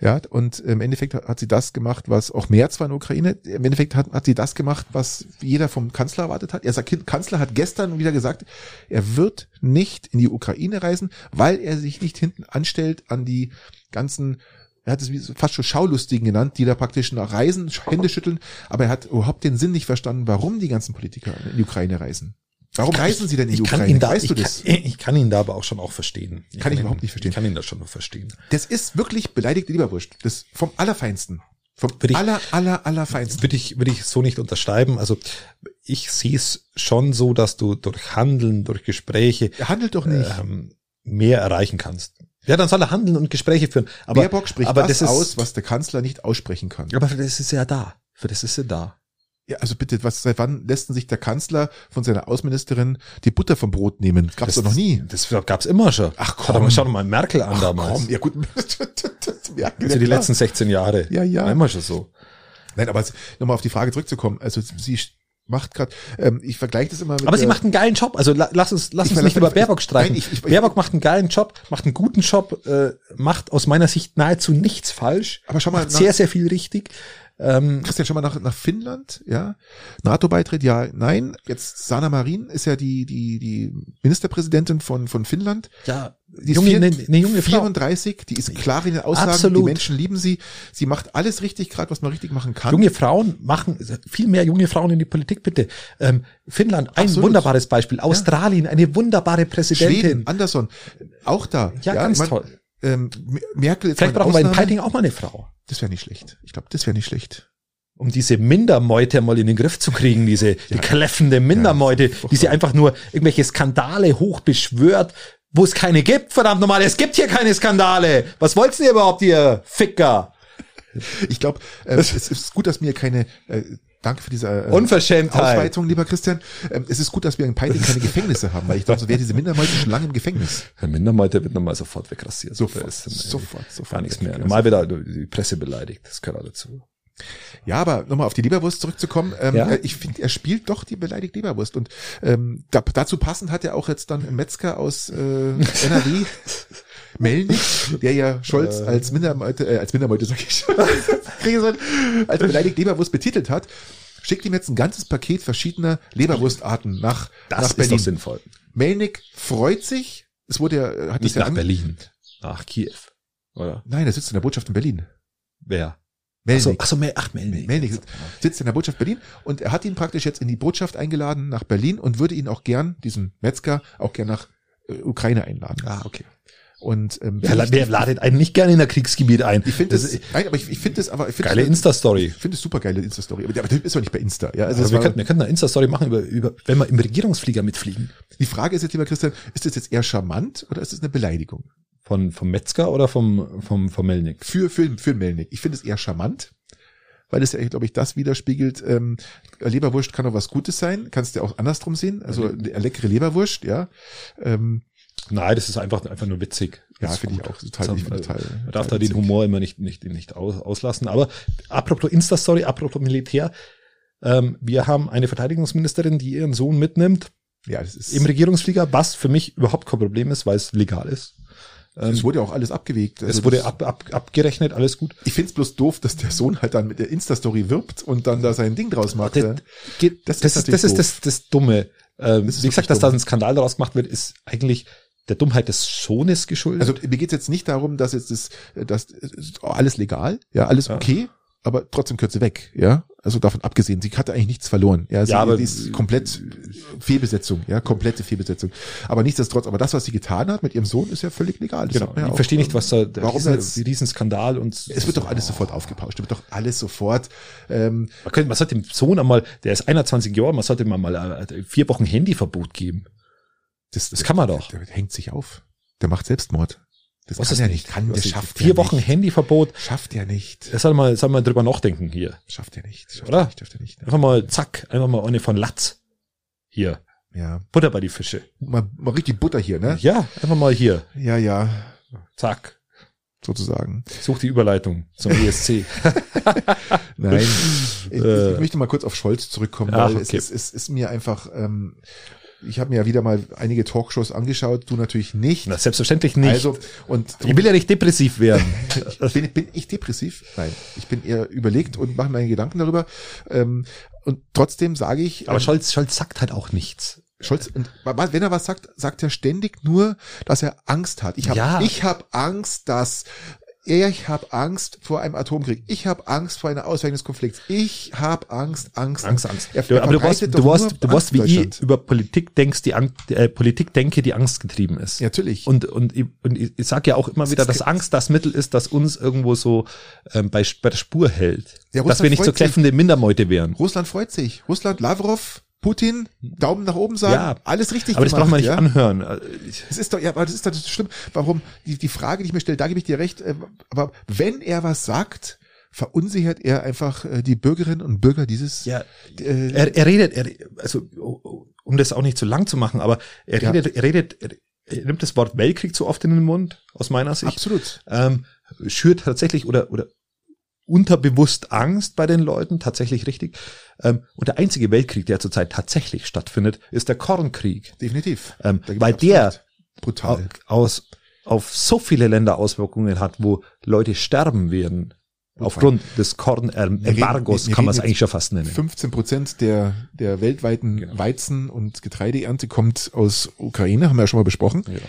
Ja, und im Endeffekt hat sie das gemacht, was auch Merz war in Ukraine. Im Endeffekt hat, hat sie das gemacht, was jeder vom Kanzler erwartet hat. Er sagt, Kanzler hat gestern wieder gesagt, er wird nicht in die Ukraine reisen, weil er sich nicht hinten anstellt an die ganzen er hat es fast schon Schaulustigen genannt, die da praktisch nach Reisen, Hände schütteln, aber er hat überhaupt den Sinn nicht verstanden, warum die ganzen Politiker in die Ukraine reisen. Warum reisen sie denn in die Ich kann Ukraine? ihn da, weißt ich, du kann, das? ich kann ihn da aber auch schon auch verstehen. Kann ich ihn, überhaupt nicht verstehen. Ich kann ihn da schon noch verstehen. Das ist wirklich beleidigte Leberwurst. Das vom Allerfeinsten. Vom Würde ich- aller, aller, allerfeinsten. Würde ich, würde ich so nicht unterschreiben. Also ich sehe es schon so, dass du durch Handeln, durch Gespräche Er handelt doch nicht. ähm, mehr erreichen kannst. Ja, dann soll er handeln und Gespräche führen. Aber, Baerbock spricht aber das, ist, aus, was der Kanzler nicht aussprechen kann. aber für das ist er da. Für das ist er da. Ja, also bitte, was, seit wann lässt sich der Kanzler von seiner Außenministerin die Butter vom Brot nehmen? Das gab's das, doch noch nie. Das gab's immer schon. Ach, Schau doch mal, komm. schau doch mal Merkel an Ach, damals. komm, ja gut. das merken also die klar. letzten 16 Jahre. Ja, ja. Immer schon so. Nein, aber nochmal auf die Frage zurückzukommen. Also sie macht gerade, ähm, ich vergleiche das immer mit Aber sie macht einen geilen Job. Also la, lass uns, lass uns nicht ich- über Baerbock streiten. nein, ich- ich- Baerbock macht einen geilen Job, macht einen guten Job, äh, macht aus meiner Sicht nahezu nichts falsch. Aber schau mal macht nach- sehr, sehr viel richtig. Ähm, Christian, schon mal nach, nach Finnland, ja. NATO-Beitritt, ja, nein. Jetzt Sanna Marin ist ja die, die, die Ministerpräsidentin von, von Finnland. ja, Die ist junge, vier- eine, eine junge Frau. 34, die ist klar in den Aussagen, Absolut. die Menschen lieben sie. Sie macht alles richtig, gerade was man richtig machen kann. Junge Frauen machen viel mehr junge Frauen in die Politik, bitte. Ähm, Finnland, ein Absolut. wunderbares Beispiel. Australien, eine wunderbare Präsidentin. Schweden, Andersson, auch da. Ja, ganz man- toll. Ähm, Merkel jetzt Vielleicht brauchen wir in Ausnahme. Peiting auch mal eine Frau. Das wäre nicht schlecht. Ich glaube, das wäre nicht schlecht. um diese Mindermeute mal in den Griff zu kriegen, diese die kläffende Mindermeute, die sie einfach nur irgendwelche Skandale hochbeschwört, wo es keine gibt, verdammt nochmal, es gibt hier keine Skandale. Was wollt's denn ihr überhaupt, ihr Ficker? Ich glaube, äh, es ist gut, dass mir keine äh, Danke für diese äh, Unverschämtheit. Ausweitung, lieber Christian. Ähm, es ist gut, dass wir in Peiting keine Gefängnisse haben, weil ich glaube, so wäre diese Mindermeute schon lange im Gefängnis. Der Mindermeute wird nochmal sofort wegrasiert. Sofort, ist, äh, sofort, sofort Gar nichts mehr. Normal wird da die Presse beleidigt. Das gehört dazu. Ja, aber nochmal auf die Leberwurst zurückzukommen. Ähm, Ja. äh, Ich finde, er spielt doch die beleidigt Leberwurst. Und ähm, da, dazu passend hat er auch jetzt dann Metzger aus äh, NRW, Melnik, der ja Scholz als Mindermeute, äh, als Mindermeute sag ich schon, so als beleidigt Leberwurst betitelt hat, schickt ihm jetzt ein ganzes Paket verschiedener Leberwurstarten nach, Das nach ist Berlin. doch sinnvoll. Melnik freut sich. Es wurde ja, äh, hat Nicht das ja nach Berlin. Nach Kiew. Oder? Nein, er sitzt in der Botschaft in Berlin. Wer? Melnik. Achso, ach so, Mel- ach, Melnik. Melnik sitzt- sitzt in der Botschaft Berlin und er hat ihn praktisch jetzt in die Botschaft eingeladen nach Berlin und würde ihn auch gern, diesen Metzger, auch gern nach äh, Ukraine einladen. Ah, okay. Und ähm, Wer, wer ladet einen nicht gerne in ein Kriegsgebiet ein? ich finde Das das, nein, aber ich, ich finde das aber ich finde geile Insta-Story. ich finde es super geile Insta-Story. Aber der, aber der ist doch nicht bei Insta. Ja, also, Also wir war, könnten, wir könnten eine Insta-Story machen über, über, wenn wir im Regierungsflieger mitfliegen. die Frage ist jetzt, lieber Christian, ist das jetzt eher charmant oder ist das eine Beleidigung? Von, vom Metzger oder vom, vom, vom Melnik? Für, für, für Melnik. Ich finde es eher charmant, weil es ja, glaube ich, das widerspiegelt, ähm, Leberwurst kann auch was Gutes sein, kannst du ja auch andersrum sehen. Also eine leckere Leberwurst, ja. Ähm, Nein, das ist einfach, einfach nur witzig. Ja, Das finde ich auch total- Das ich finde haben- total- Man total darf da den. Humor immer nicht, nicht, nicht aus, auslassen. Aber apropos Insta-Story, apropos Militär. Ähm, wir haben eine Verteidigungsministerin, die ihren Sohn mitnimmt ja, das ist, im Regierungsflieger, was für mich überhaupt kein Problem ist, weil es legal ist. Ähm, es wurde ja auch alles abgewegt. Also es wurde das- ab, ab, abgerechnet, alles gut. Ich find's bloß doof, dass der Sohn halt dann mit der Insta-Story wirbt und dann da sein Ding draus macht. Das, ja. geht, Das das, ist das ist das, das Dumme. Ähm, Das ist wie gesagt, wirklich dass da dumm. ein Skandal daraus gemacht wird, ist eigentlich der Dummheit des Sohnes geschuldet. Also mir geht's jetzt nicht darum, dass jetzt das, das ist alles legal, ja, alles Ja. okay, aber trotzdem kürzt sie weg, ja. Also davon abgesehen, sie hatte eigentlich nichts verloren. Ja, sie, Ja, aber- ist komplett Fehlbesetzung, ja, komplette Fehlbesetzung. Aber nichtsdestotrotz, aber das, was sie getan hat mit ihrem Sohn, ist ja völlig legal. Das genau. ja ich verstehe nicht, was da der Warum riesen, jetzt- Riesenskandal und Es wird doch alles sofort aufgepauscht, es wird doch alles sofort. Ähm, Man, könnte, man sollte dem Sohn einmal, der ist 21 Jahre, man sollte ihm mal äh, vier Wochen Handyverbot geben. Das, Das kann man doch. Der, hängt sich auf. Der macht Selbstmord. Das Was kann ist er nicht? Kann, das ist- schafft vier er Wochen nicht. Handyverbot. Schafft er nicht. Er soll mal, soll mal drüber nachdenken hier. Schafft er nicht. Schafft Oder? Er nicht, schafft er nicht. Einfach mal, zack, einfach mal eine von Latz. Hier. Ja. Butter bei die Fische. Mal, mal richtig Butter hier, ne? Ja, einfach mal hier. Ja, ja. Zack. Sozusagen. Such die Überleitung zum ESC. Nein. ich, Äh. ich möchte mal kurz auf Scholz zurückkommen, Ach, weil okay. es, es, es ist mir einfach, ähm, ich habe mir ja wieder mal einige Talkshows angeschaut, du natürlich nicht. Na, selbstverständlich nicht. Also, und ich will ja nicht depressiv werden. bin, bin ich depressiv? Nein, ich bin eher überlegt und mache mir Gedanken darüber. Ähm, und trotzdem sage ich, Aber ähm, Scholz, Scholz sagt halt auch nichts. Scholz, wenn er was sagt, sagt er ständig nur, dass er Angst hat. Ich habe Ja. ich hab Angst, dass ich habe Angst vor einem Atomkrieg. Ich habe Angst vor einer Ausweitung des Konflikts. Ich habe Angst, Angst, Angst, Angst. Er, Du, er aber du verbreitet du nur du Angst wie ich über Politik denkst, die Ang äh, Politik denke, die angstgetrieben ist. Natürlich. Und, und, ich- und ich, ich sage ja auch immer wieder, dass Angst das Mittel ist, das uns irgendwo so ähm, bei, bei der Spur hält. Ja, dass wir nicht so sich. kläffende Mindermeute wären. Russland freut sich. Russland, Lavrov, Putin, Daumen nach oben sagen, Ja. alles richtig Aber das gemacht. braucht man nicht ja? anhören. Äh, ich- Das ist doch, ja, aber das ist doch das schlimm. Warum? Die, die Frage, die ich mir stelle, da gebe ich dir recht, äh, aber wenn er was sagt, verunsichert er einfach äh, die Bürgerinnen und Bürger dieses, Ja, äh, er, er redet, er, also um das auch nicht zu lang zu machen, aber er Ja. redet, er redet, er, er nimmt das Wort Weltkrieg zu oft in den Mund, aus meiner Sicht. absolut. ähm, schürt tatsächlich oder, oder unterbewusst Angst bei den Leuten, tatsächlich richtig. Ähm, und der einzige Weltkrieg, der zurzeit tatsächlich stattfindet, ist der Kornkrieg. Definitiv. Ähm, weil der brutal. aus, auf so viele Länder Auswirkungen hat, wo Leute sterben werden. Aufgrund des Kornembargos kann man es eigentlich schon fast nennen. 15 Prozent der, der weltweiten Genau. Weizen- und Getreideernte kommt aus Ukraine, haben wir ja schon mal besprochen. Ja.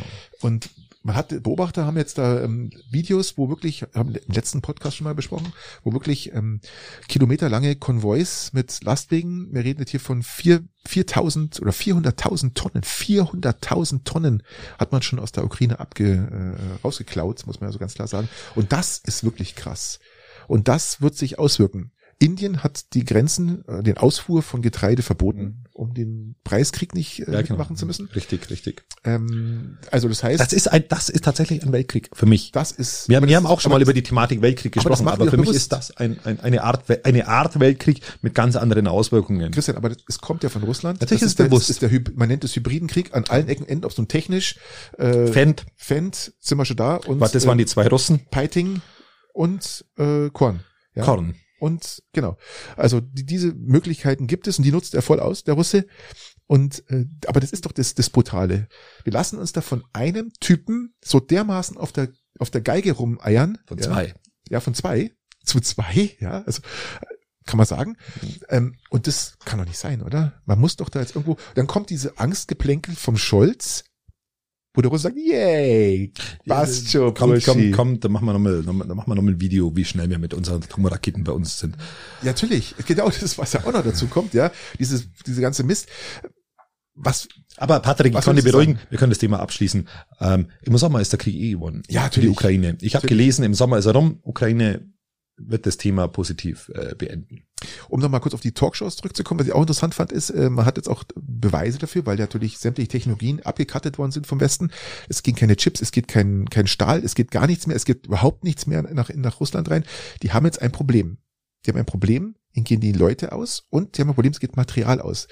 Und man hat, Beobachter haben jetzt da ähm, Videos, wo wirklich, haben im letzten Podcast schon mal besprochen, wo wirklich ähm, kilometerlange Konvois mit Lastwagen, wir reden jetzt hier von vier 4000 oder 400.000 Tonnen, 400.000 Tonnen hat man schon aus der Ukraine abge, äh, rausgeklaut, muss man ja so ganz klar sagen. Und das ist wirklich krass. Und das wird sich auswirken. Indien hat die Grenzen, äh, den Ausfuhr von Getreide verboten, um den Preiskrieg nicht äh, Ja, genau. machen zu müssen. Richtig, richtig. Ähm, also das heißt, Das ist ein, das ist tatsächlich ein Weltkrieg für mich. das ist. Wir haben, aber wir haben auch schon aber mal über die Thematik Weltkrieg aber gesprochen, aber, wir für mich bewusst. ist das ein, ein, eine Art, eine Art Weltkrieg mit ganz anderen Auswirkungen. Christian, aber es kommt ja von Russland. Natürlich das ist der, bewusst. Ist der, man nennt es Hybridenkrieg an allen Ecken, Enden, ob so ein technisch, äh, Fendt, Fendt, sind wir schon da und warte, das waren äh, die zwei Russen, Peiting und äh, Korn. Ja? Korn. Und genau. Also die, diese Möglichkeiten gibt es und die nutzt er voll aus, der Russe. Und äh, aber das ist doch das, das Brutale. Wir lassen uns da von einem Typen so dermaßen auf der auf der Geige rumeiern. Von ja, zwei. Ja, von zwei. Zu zwei, ja. Also kann man sagen. Ähm, und das kann doch nicht sein, oder? Man muss doch da jetzt irgendwo. Dann kommt diese Angstgeplänkel vom Scholz, wo der Russe sagt, yay, passt schon, Komm, komm, komm, dann machen wir nochmal, noch mal- dann machen wir noch mal ein Video, wie schnell wir mit unseren Atomraketen bei uns sind. Ja, natürlich. Genau das, was ja auch noch dazu kommt, ja. Dieses, diese ganze Mist. Was, Aber Patrick, ich kann dich beruhigen, wir können das Thema abschließen. Ähm, Im Sommer ist der Krieg eh gewonnen. Ja, Für natürlich. Die Ukraine. Ich habe gelesen, im Sommer ist er rum. Ukraine wird das Thema positiv äh, beenden. um nochmal kurz auf die Talkshows zurückzukommen, was ich auch interessant fand, ist, äh, man hat jetzt auch Beweise dafür, weil natürlich sämtliche Technologien abgekattet worden sind vom Westen. Es gehen keine Chips, es geht kein, kein Stahl, es geht gar nichts mehr, es geht überhaupt nichts mehr nach, nach Russland rein. Die haben jetzt ein Problem. Die haben ein Problem, ihnen gehen die Leute aus und die haben ein Problem, es geht Material aus.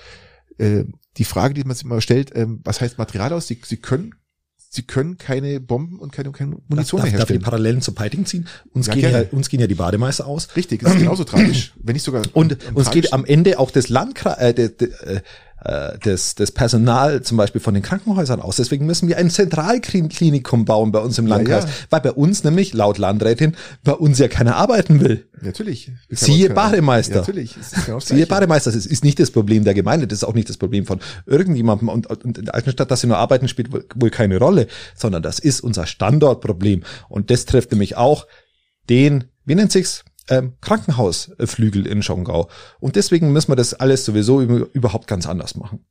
Äh, die Frage, die man sich immer stellt, ähm, was heißt Material aus? Sie, sie können Sie können keine Bomben und keine, keine Munition darf, mehr darf ich die herstellen. Parallelen zum Piting ziehen? Uns, Ja, gehen ja, uns gehen ja die Bademeister aus. Richtig, ist genauso tragisch. Wenn nicht sogar Und uns geht tragischsten. am Ende auch das Landkreis, äh, de, de, äh, das, das Personal zum Beispiel von den Krankenhäusern aus. Deswegen müssen wir ein Zentralklinikum bauen bei uns im Ja, Landkreis. ja. Weil bei uns nämlich, laut Landrätin, bei uns ja keiner arbeiten will. Natürlich. Siehe Bademeister. Ja, natürlich. Genau Siehe. Bademeister, das ist nicht das Problem der Gemeinde, das ist auch nicht das Problem von irgendjemandem. Und, und in der Altenstadt, dass sie nur arbeiten, spielt wohl, wohl keine Rolle, sondern das ist unser Standortproblem. Und das trifft nämlich auch den, wie nennt sich's? Ähm, Krankenhausflügel in Schongau. Und deswegen müssen wir das alles sowieso über, überhaupt ganz anders machen.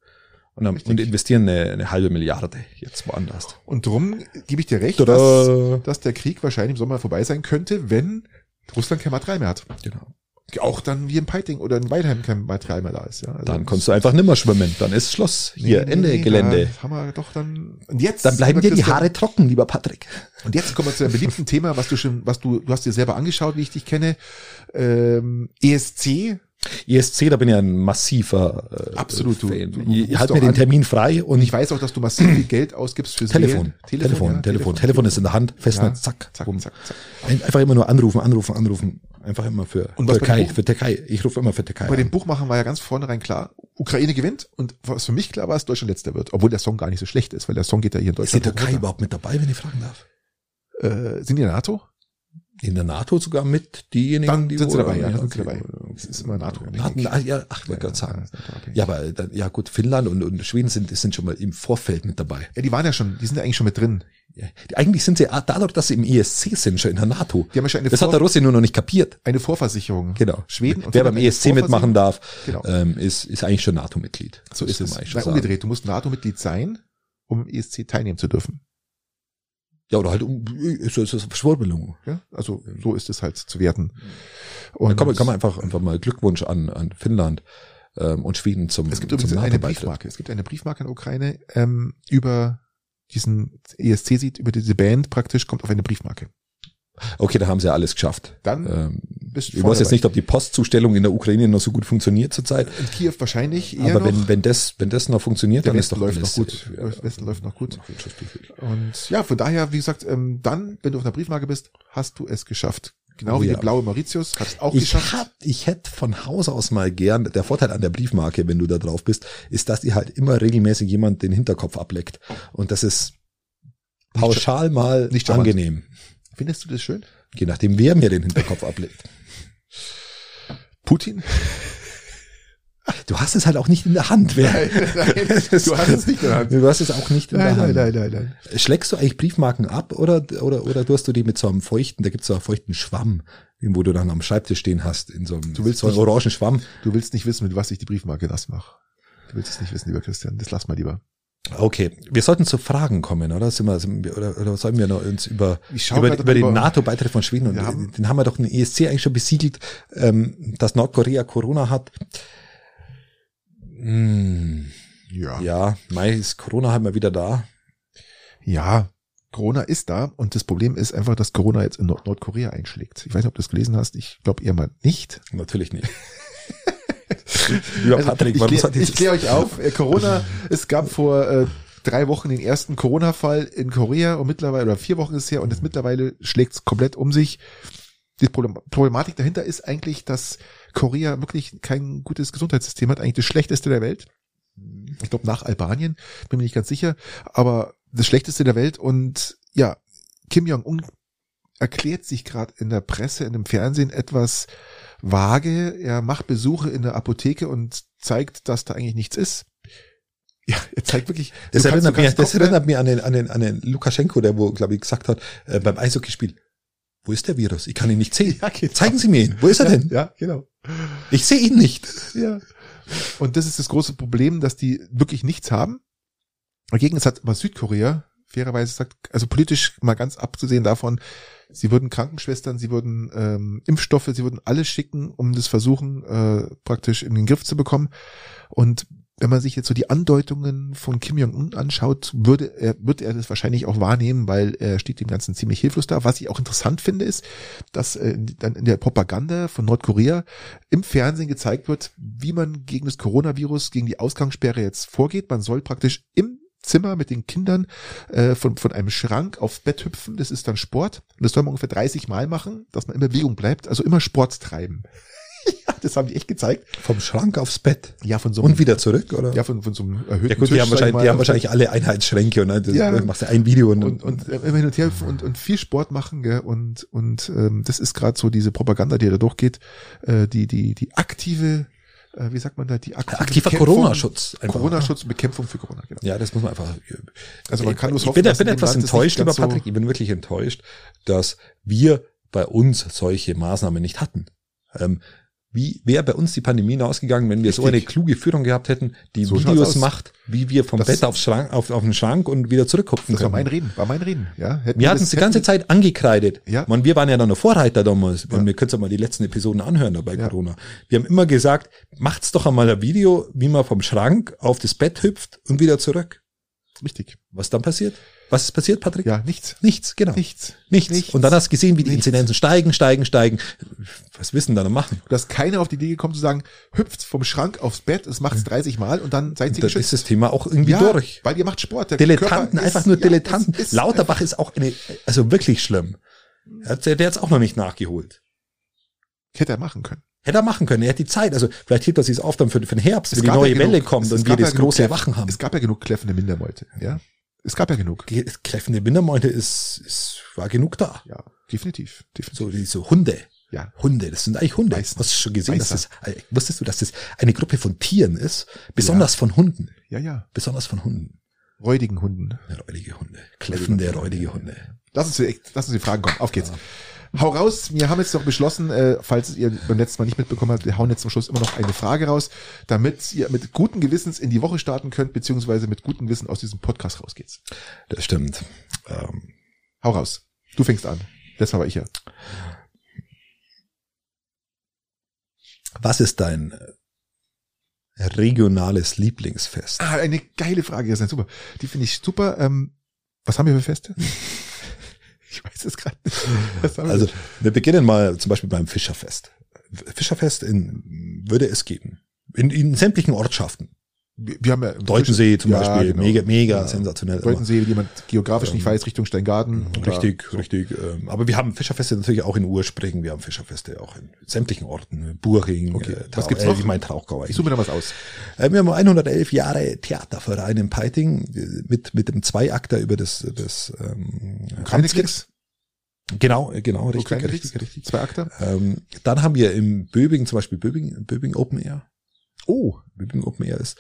Und, dann, und investieren eine, eine halbe Milliarde jetzt woanders. Und drum gebe ich dir recht, dass, dass der Krieg wahrscheinlich im Sommer vorbei sein könnte, wenn Russland kein Material mehr hat. Genau. Auch dann wie in Peiting oder in Weidheim kein Material mehr da ist. Ja. Also Dann kannst du einfach nimmer schwimmen. Dann ist Schluss. Hier, Ende Gelände. Da haben wir doch dann. Und jetzt, Dann bleiben dir die Haare trocken, lieber Patrick. Und jetzt kommen wir zu einem beliebten Thema, was du schon, was du, du hast dir selber angeschaut, wie ich dich kenne. Ähm, ESC. ESC, da bin ich ein massiver äh, Absolut, du- Fan. du- halt mir den. Termin frei und ich weiß auch, dass du massiv viel Geld ausgibst fürs Telefon. Wählen. Telefon, ja, Telefon, Telefon ist in der Hand, Festnetz, Ja, zack, zack, zack, zack. Ein- Einfach immer nur anrufen, anrufen, anrufen. Einfach immer für Und Türkei, dem für Türkei. Ich rufe immer für Türkei. Bei an. Buchmachern war ja ganz vornherein klar, Ukraine gewinnt und was für mich klar war, ist Deutschland letzter wird, obwohl der Song gar nicht so schlecht ist, weil der Song geht ja hier in Ist die Deutschland. Türkei runter. überhaupt mit dabei, wenn ich fragen darf? Äh, sind die in der NATO? In der NATO sogar mit diejenigen, Dann die sind sie dabei, ja, dann sind sie okay. dabei. Es ist immer NATO. Hatten, ah, ja, ach, ich wollte gerade sagen. Ja, Ja, aber dann, ja gut, Finnland und, und Schweden sind, sind schon mal im Vorfeld mit dabei. ja, die waren ja schon, die sind ja eigentlich schon mit drin. Ja, die- eigentlich sind sie ah, dadurch, dass sie im ESC sind, schon in der NATO. Die haben ja schon eine, Das hat Vor der Russe nur noch nicht kapiert. eine Vorversicherung. Genau. Schweden und Wer beim ESC mitmachen darf, Genau. ähm, ist, ist eigentlich schon NATO-Mitglied. So ist es. eigentlich Nein, schon umgedreht. Du musst NATO-Mitglied sein, um im ESC teilnehmen zu dürfen. Ja, oder halt um, ist, ist, ist Verschwurbelung. Ja? Also so ist es halt zu werten. Da Und kann man, kann man einfach, einfach mal Glückwunsch an, an Finnland ähm, und Schweden zum, es gibt übrigens eine. Briefmarke. Es gibt eine Briefmarke in der Ukraine ähm, über diesen ESC-Sieht, über diese Band praktisch, kommt auf eine Briefmarke. Okay, da haben sie ja alles geschafft. Dann Ähm, bist du ich weiß jetzt dabei. nicht, ob die Postzustellung in der Ukraine noch so gut funktioniert zurzeit. In Kiew wahrscheinlich eher Aber noch. wenn, wenn das, wenn das noch funktioniert, Der dann ist Westen doch läuft alles, noch gut. äh, Der Westen läuft noch gut. Und ja, von daher, wie gesagt, ähm, dann, wenn du auf einer Briefmarke bist, hast du es geschafft. Genau Oh wie ja. die blaue Mauritius, hat es auch Ich, geschafft. hab, ich hätte von Haus aus mal gern, der Vorteil an der Briefmarke, wenn du da drauf bist, ist, dass die halt immer regelmäßig jemand den Hinterkopf ableckt. Und das ist pauschal mal nicht angenehm. Findest du das schön? Je nachdem, wer mir den Hinterkopf ablegt. Putin? Du hast es halt auch nicht in der Hand. Wer, Nein, nein, du hast es nicht in der Hand. Du hast es auch nicht in der Nein, Hand. nein, nein, nein, nein. Schlägst du eigentlich Briefmarken ab oder, oder, oder tust du die mit so einem feuchten, da gibt's so einen feuchten Schwamm, wo du dann am Schreibtisch stehen hast, in so einem, Du willst so einem nicht- orangen Schwamm. Du willst nicht wissen, mit was ich die Briefmarke nass mache. Du willst es nicht wissen, lieber Christian. Das lass mal lieber. Okay, wir sollten zu Fragen kommen, oder? Sind wir, oder, oder sollen wir noch uns über, über, über den NATO-Beitritt von Schweden und haben- den haben wir doch in ESC eigentlich schon besiegelt, ähm, dass Nordkorea Corona hat. Hm, Ja. ja, Mai ist Corona halt mal wieder da. Ja, Corona ist da und das Problem ist einfach, dass Corona jetzt in Nord Nordkorea einschlägt. Ich weiß nicht, ob du das gelesen hast. Ich glaube eher mal nicht. Natürlich nicht. Lieber Also, Patrick, ich warum klär- hat ich kläre euch auf. Äh, Corona, es gab vor äh, drei Wochen den ersten Corona-Fall in Korea und mittlerweile, oder vier Wochen ist es her und jetzt mittlerweile schlägt es komplett um sich. Die Problem- Problematik dahinter ist eigentlich, dass Korea wirklich kein gutes Gesundheitssystem hat, eigentlich das schlechteste der Welt. Ich glaube nach Albanien, bin mir nicht ganz sicher, aber das schlechteste der Welt und ja, Kim Jong-un erklärt sich gerade in der Presse, in dem Fernsehen etwas vage. Er macht Besuche in der Apotheke und zeigt, dass da eigentlich nichts ist. Ja, er zeigt wirklich. Das erinnert, mich, das gucken, erinnert mich an den, an den, an den Lukaschenko, der wo, glaube ich, gesagt hat, äh, beim Eishockeyspiel, wo ist der Virus? Ich kann ihn nicht sehen. Ja, genau. Zeigen Sie mir ihn. Wo ist er ja, denn? Ja, genau. Ich sehe ihn nicht. Ja. Und das ist das große Problem, dass die wirklich nichts haben. Dagegen ist hat aber Südkorea fairerweise sagt, also politisch mal ganz abzusehen davon, sie würden Krankenschwestern, sie würden ähm, Impfstoffe, sie würden alles schicken, um das versuchen äh, praktisch in den Griff zu bekommen. Und wenn man sich jetzt so die Andeutungen von Kim Jong-un anschaut, würde er, wird er das wahrscheinlich auch wahrnehmen, weil er steht dem Ganzen ziemlich hilflos da. Was ich auch interessant finde, ist, dass äh, dann in der Propaganda von Nordkorea im Fernsehen gezeigt wird, wie man gegen das Coronavirus, gegen die Ausgangssperre jetzt vorgeht. Man soll praktisch im Zimmer mit den Kindern äh, von, von einem Schrank aufs Bett hüpfen. Das ist dann Sport. Und das soll man ungefähr 30 Mal machen, dass man in Bewegung bleibt. Also immer Sport treiben. ja, das haben die echt gezeigt. Vom Schrank aufs Bett. Ja, von so einem, Und wieder zurück, oder? ja, von, von so einem erhöhten Ja gut, die Tisch, haben wahrscheinlich, mal, die haben wahrscheinlich alle Einheitsschränke und dann Ja. machst du ein Video und, und, und äh, immer hin und her und, und viel Sport machen, gell? Und, und ähm, das ist gerade so diese Propaganda, die da durchgeht, äh, die, die, die aktive, äh, wie sagt man da, die aktive aktiver Corona-Schutz. einfach. Corona-Schutz und Bekämpfung für Corona, genau. Ja, das muss man einfach. Also man kann ich hoffen, bin, dass bin etwas enttäuscht, lieber ganz so- Patrick. Ich bin wirklich enttäuscht, dass wir bei uns solche Maßnahmen nicht hatten. Ähm, wie wäre bei uns die Pandemie hinausgegangen, wenn wir so eine Richtig. kluge Führung gehabt hätten, die So Videos macht, wie wir vom Das- Bett aufs Schrank, auf, auf den Schrank und wieder zurückhupfen Das war können. mein Reden, war mein Reden, ja. Hätten Wir hatten es die ganze Zeit angekreidet. Ja. Man, wir waren ja dann noch Vorreiter damals. Ja. Und wir können uns ja mal die letzten Episoden anhören bei Ja. Corona. Wir haben immer gesagt, macht's doch einmal ein Video, wie man vom Schrank auf das Bett hüpft und wieder zurück. Richtig. Was dann passiert? Was ist passiert, Patrick? Ja, nichts. Nichts, genau. Nichts. Nichts. Nichts. Und dann hast du gesehen, wie die Nichts. Inzidenzen steigen, steigen, steigen. Was wissen da noch machen? Dass keiner auf die Idee gekommen zu sagen, hüpft vom Schrank aufs Bett, es macht's 30 Mal und dann seid ihr Dann ist geschützt. das Thema auch irgendwie Ja, durch. weil ihr macht Sport. Der Dilettanten, Körper einfach ist- nur ja, Dilettanten. es ist Lauterbach ist auch eine, also wirklich schlimm. Er Der hat es auch noch nicht nachgeholt. Hätte er machen können. Hätte er machen können, er hat die Zeit. Also vielleicht hebt er sich auf dann für, für den Herbst, wenn die neue ja Welle genug- kommt es und wir ja das genug große Erwachen haben. Es gab ja genug kläffende Mindermeute, ja. Es gab ja genug. Ge- Kläffende Bindermeute ist, ist, war genug da. Ja, definitiv. definitiv. So, diese Hunde. Ja. Hunde, das sind eigentlich Hunde. Meistens. Hast du schon gesehen, dass das, äh, wusstest du, dass das eine Gruppe von Tieren ist? Besonders von Hunden. Ja, ja. Besonders von Hunden. Räudigen Hunden. Räudige Hunde. Kläffende, räudige Hunde. Lass uns, lass uns die Fragen kommen. Auf geht's. Hau raus. Wir haben jetzt noch beschlossen, äh, falls ihr beim letzten Mal nicht mitbekommen habt, wir hauen jetzt zum Schluss immer noch eine Frage raus, damit ihr mit guten Gewissens in die Woche starten könnt, beziehungsweise mit gutem Wissen aus diesem Podcast rausgeht. Das stimmt. Ähm, Hau raus. Du fängst an. Letztes Mal war ich ja. was ist dein regionales Lieblingsfest? Ah, eine geile Frage. Das ist super. Die finde ich super. Ähm, was haben wir für Feste? ich weiß es gerade nicht. Also wir beginnen mal zum Beispiel beim Fischerfest. Fischerfest in, würde es geben. In, in sämtlichen Ortschaften. Wir, haben ja Deutensee zum Ja, Beispiel, genau. mega, mega Ja. sensationell. Deutensee, wenn jemand geografisch nicht Ähm, weiß, Richtung Steingarten. oder- Richtig, richtig. ähm, Aber wir haben Fischerfeste natürlich auch in Urspringen, wir haben Fischerfeste auch in sämtlichen Orten, Buring, Okay. äh, Was gibt's äh, noch? Ich meine Trauchgau. Ich suche mir da was aus. Äh, Wir haben 111 Jahre Theaterverein in Peiting äh, mit, mit dem Zweiakter über das, das ähm. Klicks? Genau, genau, richtig, Keine richtig, Klicks? richtig. Zwei Akter? Ähm, dann haben wir im Böbing zum Beispiel Böbing, Böbing Open Air. Oh, Böbing Open Air ist.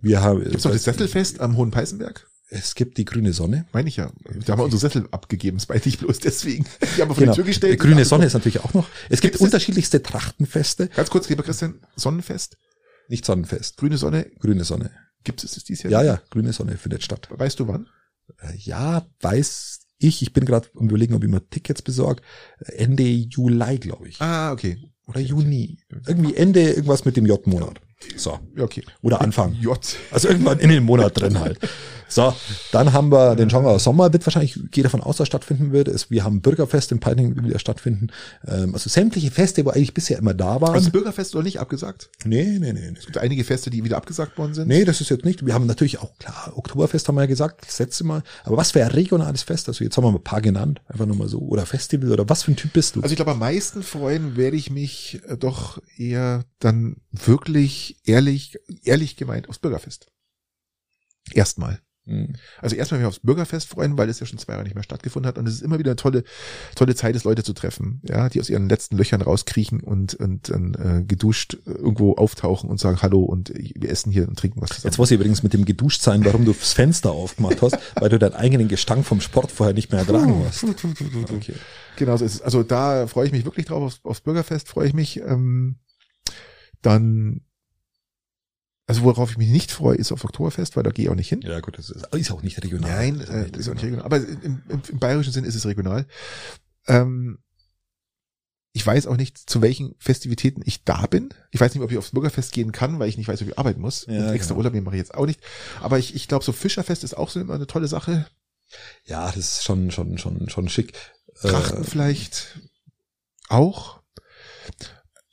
Wir haben, gibt's noch das Sesselfest am Hohen Peißenberg? Es gibt die grüne Sonne. Meine ich ja. Da haben wir unsere Sessel abgegeben, das weiß ich bloß deswegen. Die haben wir vor die Tür gestellt. Die Genau. grüne Sonne ist natürlich auch noch. Es gibt Gibt's das- unterschiedlichste Trachtenfeste. Ganz kurz, lieber Christian, Sonnenfest, Nicht Sonnenfest. grüne Sonne. Grüne Sonne. Gibt es es dieses Jahr? Ja, ja, grüne Sonne findet statt. Weißt du wann? Äh, Ja, weiß ich. Ich bin gerade am überlegen, ob ich mir Tickets besorge. Ende Juli, glaube ich. Ah, okay. Oder Juni. Irgendwie Ende, irgendwas mit dem J-Monat. So. Okay. Oder Anfang. J. Also irgendwann in den Monat drin halt. So, dann haben wir den Genre Sommer, wird wahrscheinlich, ich gehe davon aus, dass stattfinden wird. Es, wir haben Bürgerfest in Peiting, wieder stattfinden. Ähm, also sämtliche Feste, wo eigentlich bisher immer da waren. Also Bürgerfest oder nicht abgesagt? nee, nee, nee, nee. Es gibt einige Feste, die wieder abgesagt worden sind. Nee, das ist jetzt nicht. Wir haben natürlich auch, klar, Oktoberfest haben wir ja gesagt, das letzte Mal. Aber was für ein regionales Fest? Also jetzt haben wir ein paar genannt, einfach nur mal so. Oder Festival, oder was für ein Typ bist du? Also ich glaube, am meisten freuen werde ich mich äh, doch eher dann wirklich ehrlich, ehrlich gemeint aufs Bürgerfest. Erstmal. Hm. Also erstmal mich aufs Bürgerfest freuen, weil es ja schon zwei Jahre nicht mehr stattgefunden hat und es ist immer wieder eine tolle, tolle Zeit, es Leute zu treffen, ja, die aus ihren letzten Löchern rauskriechen und und, und äh, geduscht irgendwo auftauchen und sagen Hallo und wir essen hier und trinken was zusammen. Jetzt weiß ich übrigens mit dem geduscht sein, warum du das Fenster aufgemacht hast, weil du deinen eigenen Gestank vom Sport vorher nicht mehr ertragen hast. Okay. Genau so ist es. Also da freue ich mich wirklich drauf, aufs, aufs Bürgerfest freue ich mich. Ähm, dann, also worauf ich mich nicht freue, ist auf Oktoberfest, weil da gehe ich auch nicht hin. Ja gut, das ist, ist auch nicht regional. Nein, äh, das ist auch nicht regional. Aber im, im, im bayerischen Sinn ist es regional. Ähm, ich weiß auch nicht, zu welchen Festivitäten ich da bin. Ich weiß nicht, ob ich aufs Bürgerfest gehen kann, weil ich nicht weiß, ob ich arbeiten muss. Ja, extra genau. Urlaub nehmen mache ich jetzt auch nicht. Aber ich, ich glaube, so Fischerfest ist auch so immer eine tolle Sache. Ja, das ist schon, schon, schon, schon schick. Trachten Äh, vielleicht auch.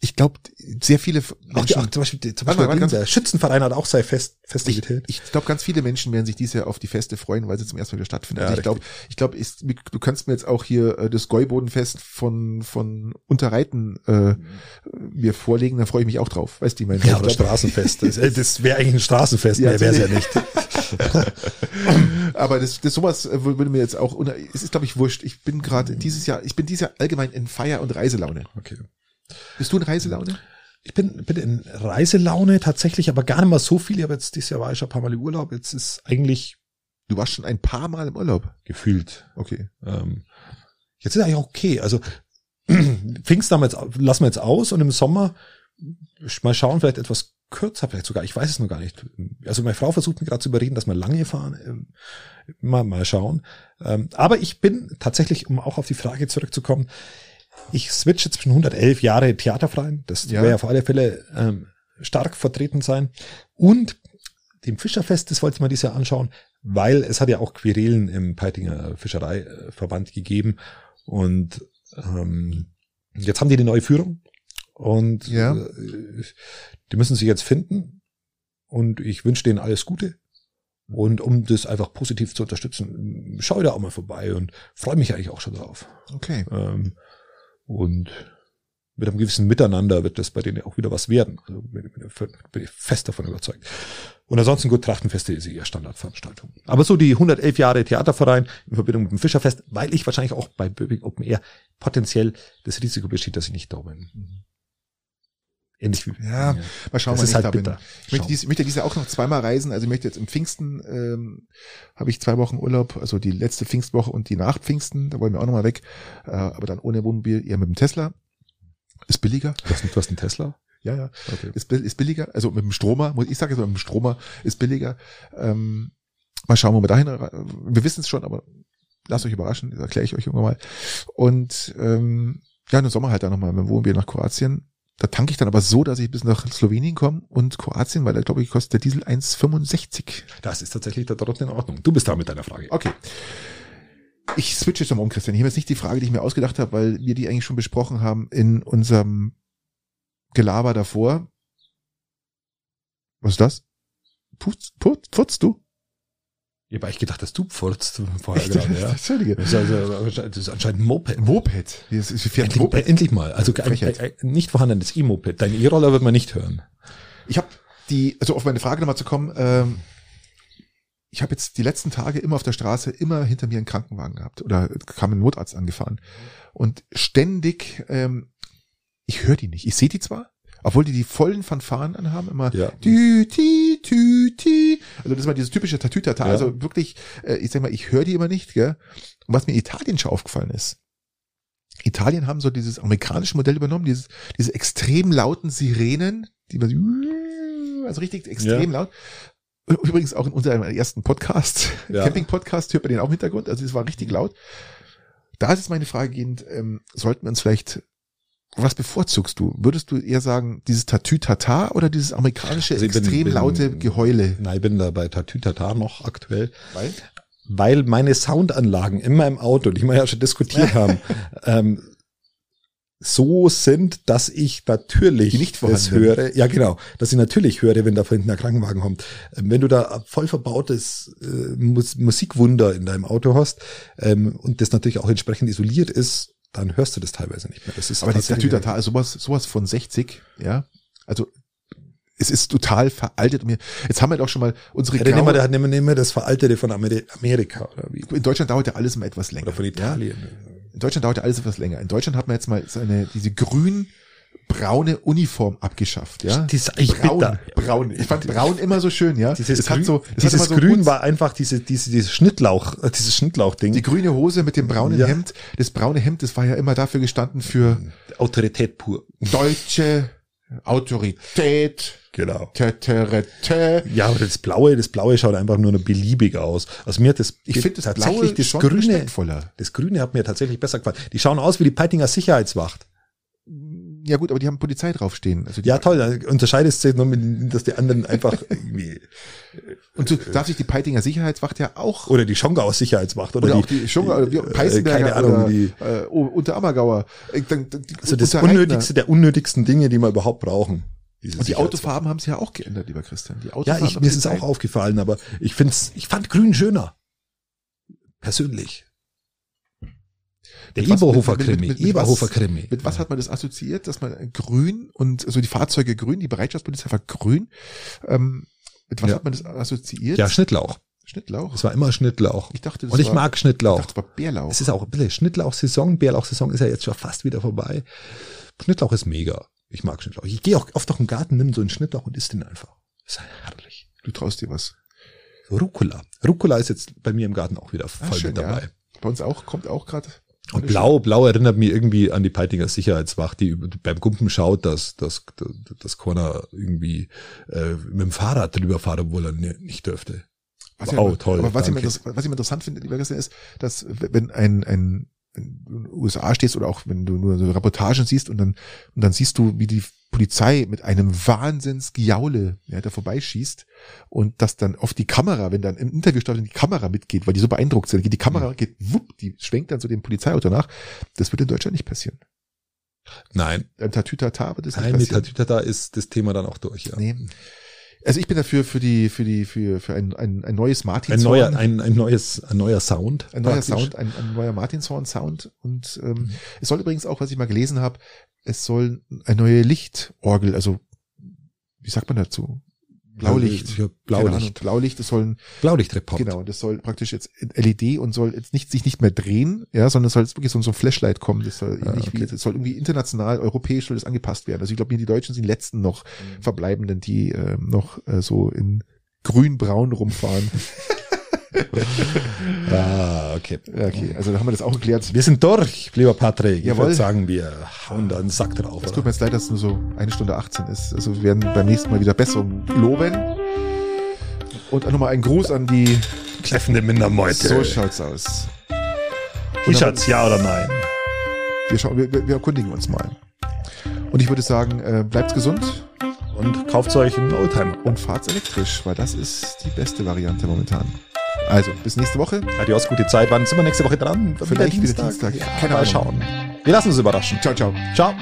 Ich glaube, sehr viele auch, die, Menschen, auch zum Beispiel, zum Beispiel mal, der Schützenverein hat auch seine Fest, ich, Festivität. ich glaube, ganz viele Menschen werden sich dieses Jahr auf die Feste freuen, weil sie zum ersten Mal wieder stattfinden. Ja, also ich glaube, ich glaube, ist- du kannst mir jetzt auch hier äh, das Gäubodenfest von von Unterreiten äh, mir vorlegen, da freue ich mich auch drauf. Weißt du, ich meine, ja, ich oder glaub, Straßenfest. Das, äh, das wäre eigentlich ein Straßenfest, Ja, mehr wäre es ja nicht. aber das, das sowas äh, würde mir jetzt auch es ist glaube ich wurscht. Ich bin gerade dieses Jahr, ich bin dieses Jahr allgemein in Feier und Reiselaune. Okay. Bist du in Reiselaune? Ich bin, bin in Reiselaune tatsächlich, aber gar nicht mal so viel. Ich habe jetzt dieses Jahr war ich schon ein paar Mal im Urlaub. Jetzt ist eigentlich Du warst schon ein paar Mal im Urlaub. gefühlt. Okay. Ähm, jetzt ist eigentlich auch okay. Also Pfingsten haben wir jetzt, lassen wir jetzt aus und im Sommer mal schauen, vielleicht etwas kürzer, vielleicht sogar, ich weiß es noch gar nicht. Also meine Frau versucht mich gerade zu überreden, dass wir lange fahren. Mal, mal schauen. Ähm, aber ich bin tatsächlich, um auch auf die Frage zurückzukommen, ich switche zwischen 111 Jahre Theaterfreien, das Ja. wäre auf alle Fälle ähm, stark vertreten sein, und dem Fischerfest, das wollte ich mal dieses Jahr anschauen, weil es hat ja auch Querelen im Peitinger Fischereiverband gegeben und ähm, jetzt haben die eine neue Führung und Ja. äh, die müssen sich jetzt finden und ich wünsche denen alles Gute. Und um das einfach positiv zu unterstützen, schaue ich da auch mal vorbei und freue mich eigentlich auch schon drauf. Okay. Ähm, und mit einem gewissen Miteinander wird das bei denen auch wieder was werden. Also bin, bin, ich fest davon überzeugt. Und ansonsten gut, Trachtenfeste ist eher Standardveranstaltung. Aber so die 111 Jahre Theaterverein in Verbindung mit dem Fischerfest, weil ich wahrscheinlich auch bei Böbing Open Air potenziell das Risiko besteht, dass ich nicht da bin. Ähnlich wie Ja, Mal schauen, Das wann ich halt da bin. bitter. Ich möchte, dies, ich möchte dieses Jahr auch noch zweimal reisen. Also ich möchte jetzt im Pfingsten, ähm, habe ich zwei Wochen Urlaub, also die letzte Pfingstwoche und die nach Pfingsten, da wollen wir auch nochmal weg. Äh, aber dann ohne Wohnmobil, eher mit dem Tesla. Ist billiger. Du hast, du hast einen Tesla? Ja, ja. Okay. Ist, ist billiger. Also mit dem Stromer, ich sage jetzt mal mit dem Stromer, ist billiger. Ähm, mal schauen, wo wir dahin. re- Wir wissen es schon, aber lasst euch überraschen, das erkläre ich euch irgendwann mal. Und ähm, ja, im Sommer halt dann nochmal mit dem Wohnmobil nach Kroatien. Da tanke ich dann aber so, dass ich bis nach Slowenien komme und Kroatien, weil da glaube ich kostet der Diesel 1,65. Das ist tatsächlich da dort in Ordnung. Du bist da mit deiner Frage. Okay. Ich switche jetzt nochmal um, Christian. Ich habe jetzt nicht die Frage, die ich mir ausgedacht habe, weil wir die eigentlich schon besprochen haben in unserem Gelaber davor. Was ist das? Putzt, putzt, putzt du? Ich habe eigentlich gedacht, dass du pfurzt vorher Echt? gerade, ja. Entschuldige. Das ist, also, das ist anscheinend ein Moped. Moped. Das ist, fährt Endlich, Moped. äh, endlich mal. Also Frechheit. ein, ein nicht vorhandenes E-Moped. Dein E-Roller wird man nicht hören. Ich habe die, also auf meine Frage nochmal zu kommen, ähm, ich habe jetzt die letzten Tage immer auf der Straße immer hinter mir einen Krankenwagen gehabt oder kam ein Notarzt angefahren und ständig, ähm, ich höre die nicht. Ich sehe die zwar, obwohl die die vollen Fanfaren anhaben, immer Ja. tü, ti, tü, ti. Also das ist mal dieses typische Tatütata. Ja. Also wirklich, äh, ich sag mal, ich höre die immer nicht. Gell? Und was mir in Italien schon aufgefallen ist, Italien haben so dieses amerikanische Modell übernommen, dieses, diese extrem lauten Sirenen, die man so, also richtig extrem laut. Übrigens auch in unserem ersten Podcast, Ja. Camping-Podcast, hört man den auch im Hintergrund. Also es war richtig laut. Da ist jetzt meine Frage gehend, ähm, sollten wir uns vielleicht, was bevorzugst du? Würdest du eher sagen, dieses Tatü-Tata oder dieses amerikanische Also bin- extrem bin- laute Geheule? Nein, ich bin da bei Tatütata noch aktuell. Weil? weil meine Soundanlagen in meinem Auto, die wir ja schon diskutiert haben, ähm, so sind, dass ich natürlich nicht das höre. Ja, genau, dass ich natürlich höre, wenn da von hinten ein Krankenwagen kommt. Ähm, Wenn du da voll verbautes äh, Mus Musikwunder in deinem Auto hast ähm, und das natürlich auch entsprechend isoliert ist, dann hörst du das teilweise nicht mehr. Das ist Aber das tatsächlich- Tatü-Tata ist sowas, sowas von 60, ja. Also, es ist total veraltet. Jetzt haben wir doch schon mal unsere Ja, nehmen wir, nehmen wir- das Veraltete von Ameri- Amerika oder wie? in Deutschland dauert ja alles immer etwas länger. Oder von Ja? Italien. In Deutschland dauert ja alles etwas länger. In Deutschland hat man jetzt mal so eine, diese grün braune Uniform abgeschafft, ja. Die ist eigentlich braun, bitter. braun. Ich fand braun immer so schön, ja. Dieses, Es Grün, hat so, es dieses so Grün war einfach diese, diese, dieses Schnittlauch, äh, dieses Schnittlauchding. die grüne Hose mit dem braunen Ja. Hemd. Das braune Hemd, das war ja immer dafür gestanden für Autorität pur. deutsche Autorität. Genau. Tä, rä, tä. Ja, aber das Blaue, das Blaue schaut einfach nur noch beliebig aus. Also mir hat das Ich finde das tatsächlich Blaue das Grüne, das Grüne hat mir tatsächlich besser gefallen. Die schauen aus wie die Peitinger Sicherheitswacht. Ja gut, aber die haben Polizei draufstehen. Also die, Ja, toll, da unterscheidest du jetzt nur mit, dass die anderen einfach irgendwie, Und so darf sich die Peitinger Sicherheitswacht ja auch oder die Schongauer Sicherheitswacht oder, oder auch die, die Schunger, oder äh, Peißenberger keine Ahnung, oder die, äh, Unterammergauer. Äh, dann- dann- die also das. Unnötigste der unnötigsten Dinge, die wir überhaupt brauchen. Und die. Autofarben haben sie ja auch geändert, lieber Christian. Die Ja, ich, mir ist es auch aufgefallen, aber ich find's, ich fand Grün schöner. Persönlich. Der Mit was- Eberhofer mit- mit- Krimi, mit- mit was- Krimi. Mit was hat man das assoziiert, dass man grün und also die Fahrzeuge grün, die Bereitschaftspolizei war grün. Ähm, mit was Ja. hat man das assoziiert? Ja, Schnittlauch. Schnittlauch. Es war immer Schnittlauch. Ich dachte, das Und ich war, mag ich Schnittlauch. dachte, das war Bärlauch. Es ist auch ein bisschen Schnittlauch-Saison. Bärlauch-Saison ist ja jetzt schon fast wieder vorbei. Schnittlauch ist mega. Ich mag Schnittlauch. Ich gehe auch oft durch den Garten, nimm so einen Schnittlauch und isst den einfach. ist herrlich. du traust dir was. Rucola. Rucola ist jetzt bei mir im Garten auch wieder voll Ah, schön, mit dabei. ja. Bei uns auch, kommt auch gerade. Und blau, blau erinnert mich irgendwie an die Peitinger Sicherheitswacht, die beim Gumpen schaut, dass, dass, dass Corner irgendwie äh, mit dem Fahrrad drüber fahren, obwohl er ni- nicht dürfte. Was Wow, ich, toll, Aber was ich, mir danke. was ich mir interessant finde, lieber Christian, ist, dass wenn ein, ein in den USA stehst oder auch wenn du nur so Reportagen siehst und dann, und dann siehst du, wie die Polizei mit einem Wahnsinnsgiaule ja, da vorbeischießt und dass dann oft die Kamera, wenn dann im Interview statt die Kamera mitgeht, weil die so beeindruckt sind, geht die Kamera, geht wupp, die schwenkt dann so dem Polizeiauto nach. Das wird in Deutschland nicht passieren. Nein, Ein Tatütata wird das nein, nicht mit passieren. Tatütata ist das Thema dann auch durch, ja. Nee. Also ich bin dafür für die, für die, für, für ein, ein, ein neues Martin Ein neuer, ein, ein neues, ein neuer Sound. Ein neuer praktisch. Sound, ein, ein neuer Martinshorn-Sound. Und ähm, Mhm. es soll übrigens auch, was ich mal gelesen habe, es soll eine neue Lichtorgel, also wie sagt man dazu? Blaulicht. Ja, Ahnung, Blaulicht. Blaulicht, das soll Blaulichtreport. genau, das soll praktisch jetzt LED und soll jetzt nicht sich nicht mehr drehen, ja, sondern es soll jetzt wirklich so, so ein Flashlight kommen. Das soll Ah, okay. wie, das soll irgendwie international, europäisch soll das angepasst werden. Also ich glaube, die Deutschen sind die letzten noch Mhm. verbleibenden, die äh, noch äh, so in grün-braun rumfahren. Ah, okay. Okay, also da haben wir das auch geklärt. Wir sind durch, lieber Patrick. Ich Jawohl. würde sagen, wir hauen da einen Sack drauf. Es tut mir jetzt leid, dass es nur so eine Stunde 18 ist. Also wir werden beim nächsten Mal wieder Besserung loben. Und nochmal ein Gruß an die. Kläffende Mindermeute. So schaut's aus. Wie schaut's, ja oder nein? Wir, schauen, wir, wir erkundigen uns mal. Und ich würde sagen, äh, bleibt gesund Und kauft euch einen Oldtimer. und fahrt elektrisch, weil das ist die beste Variante momentan. Also, bis nächste Woche. Adios, gute Zeit. Wann sind wir nächste Woche dran? Wieder Vielleicht Dienstag. wieder Dienstag. Ja, Keine mal schauen. Wir lassen uns überraschen. Ciao, ciao. Ciao.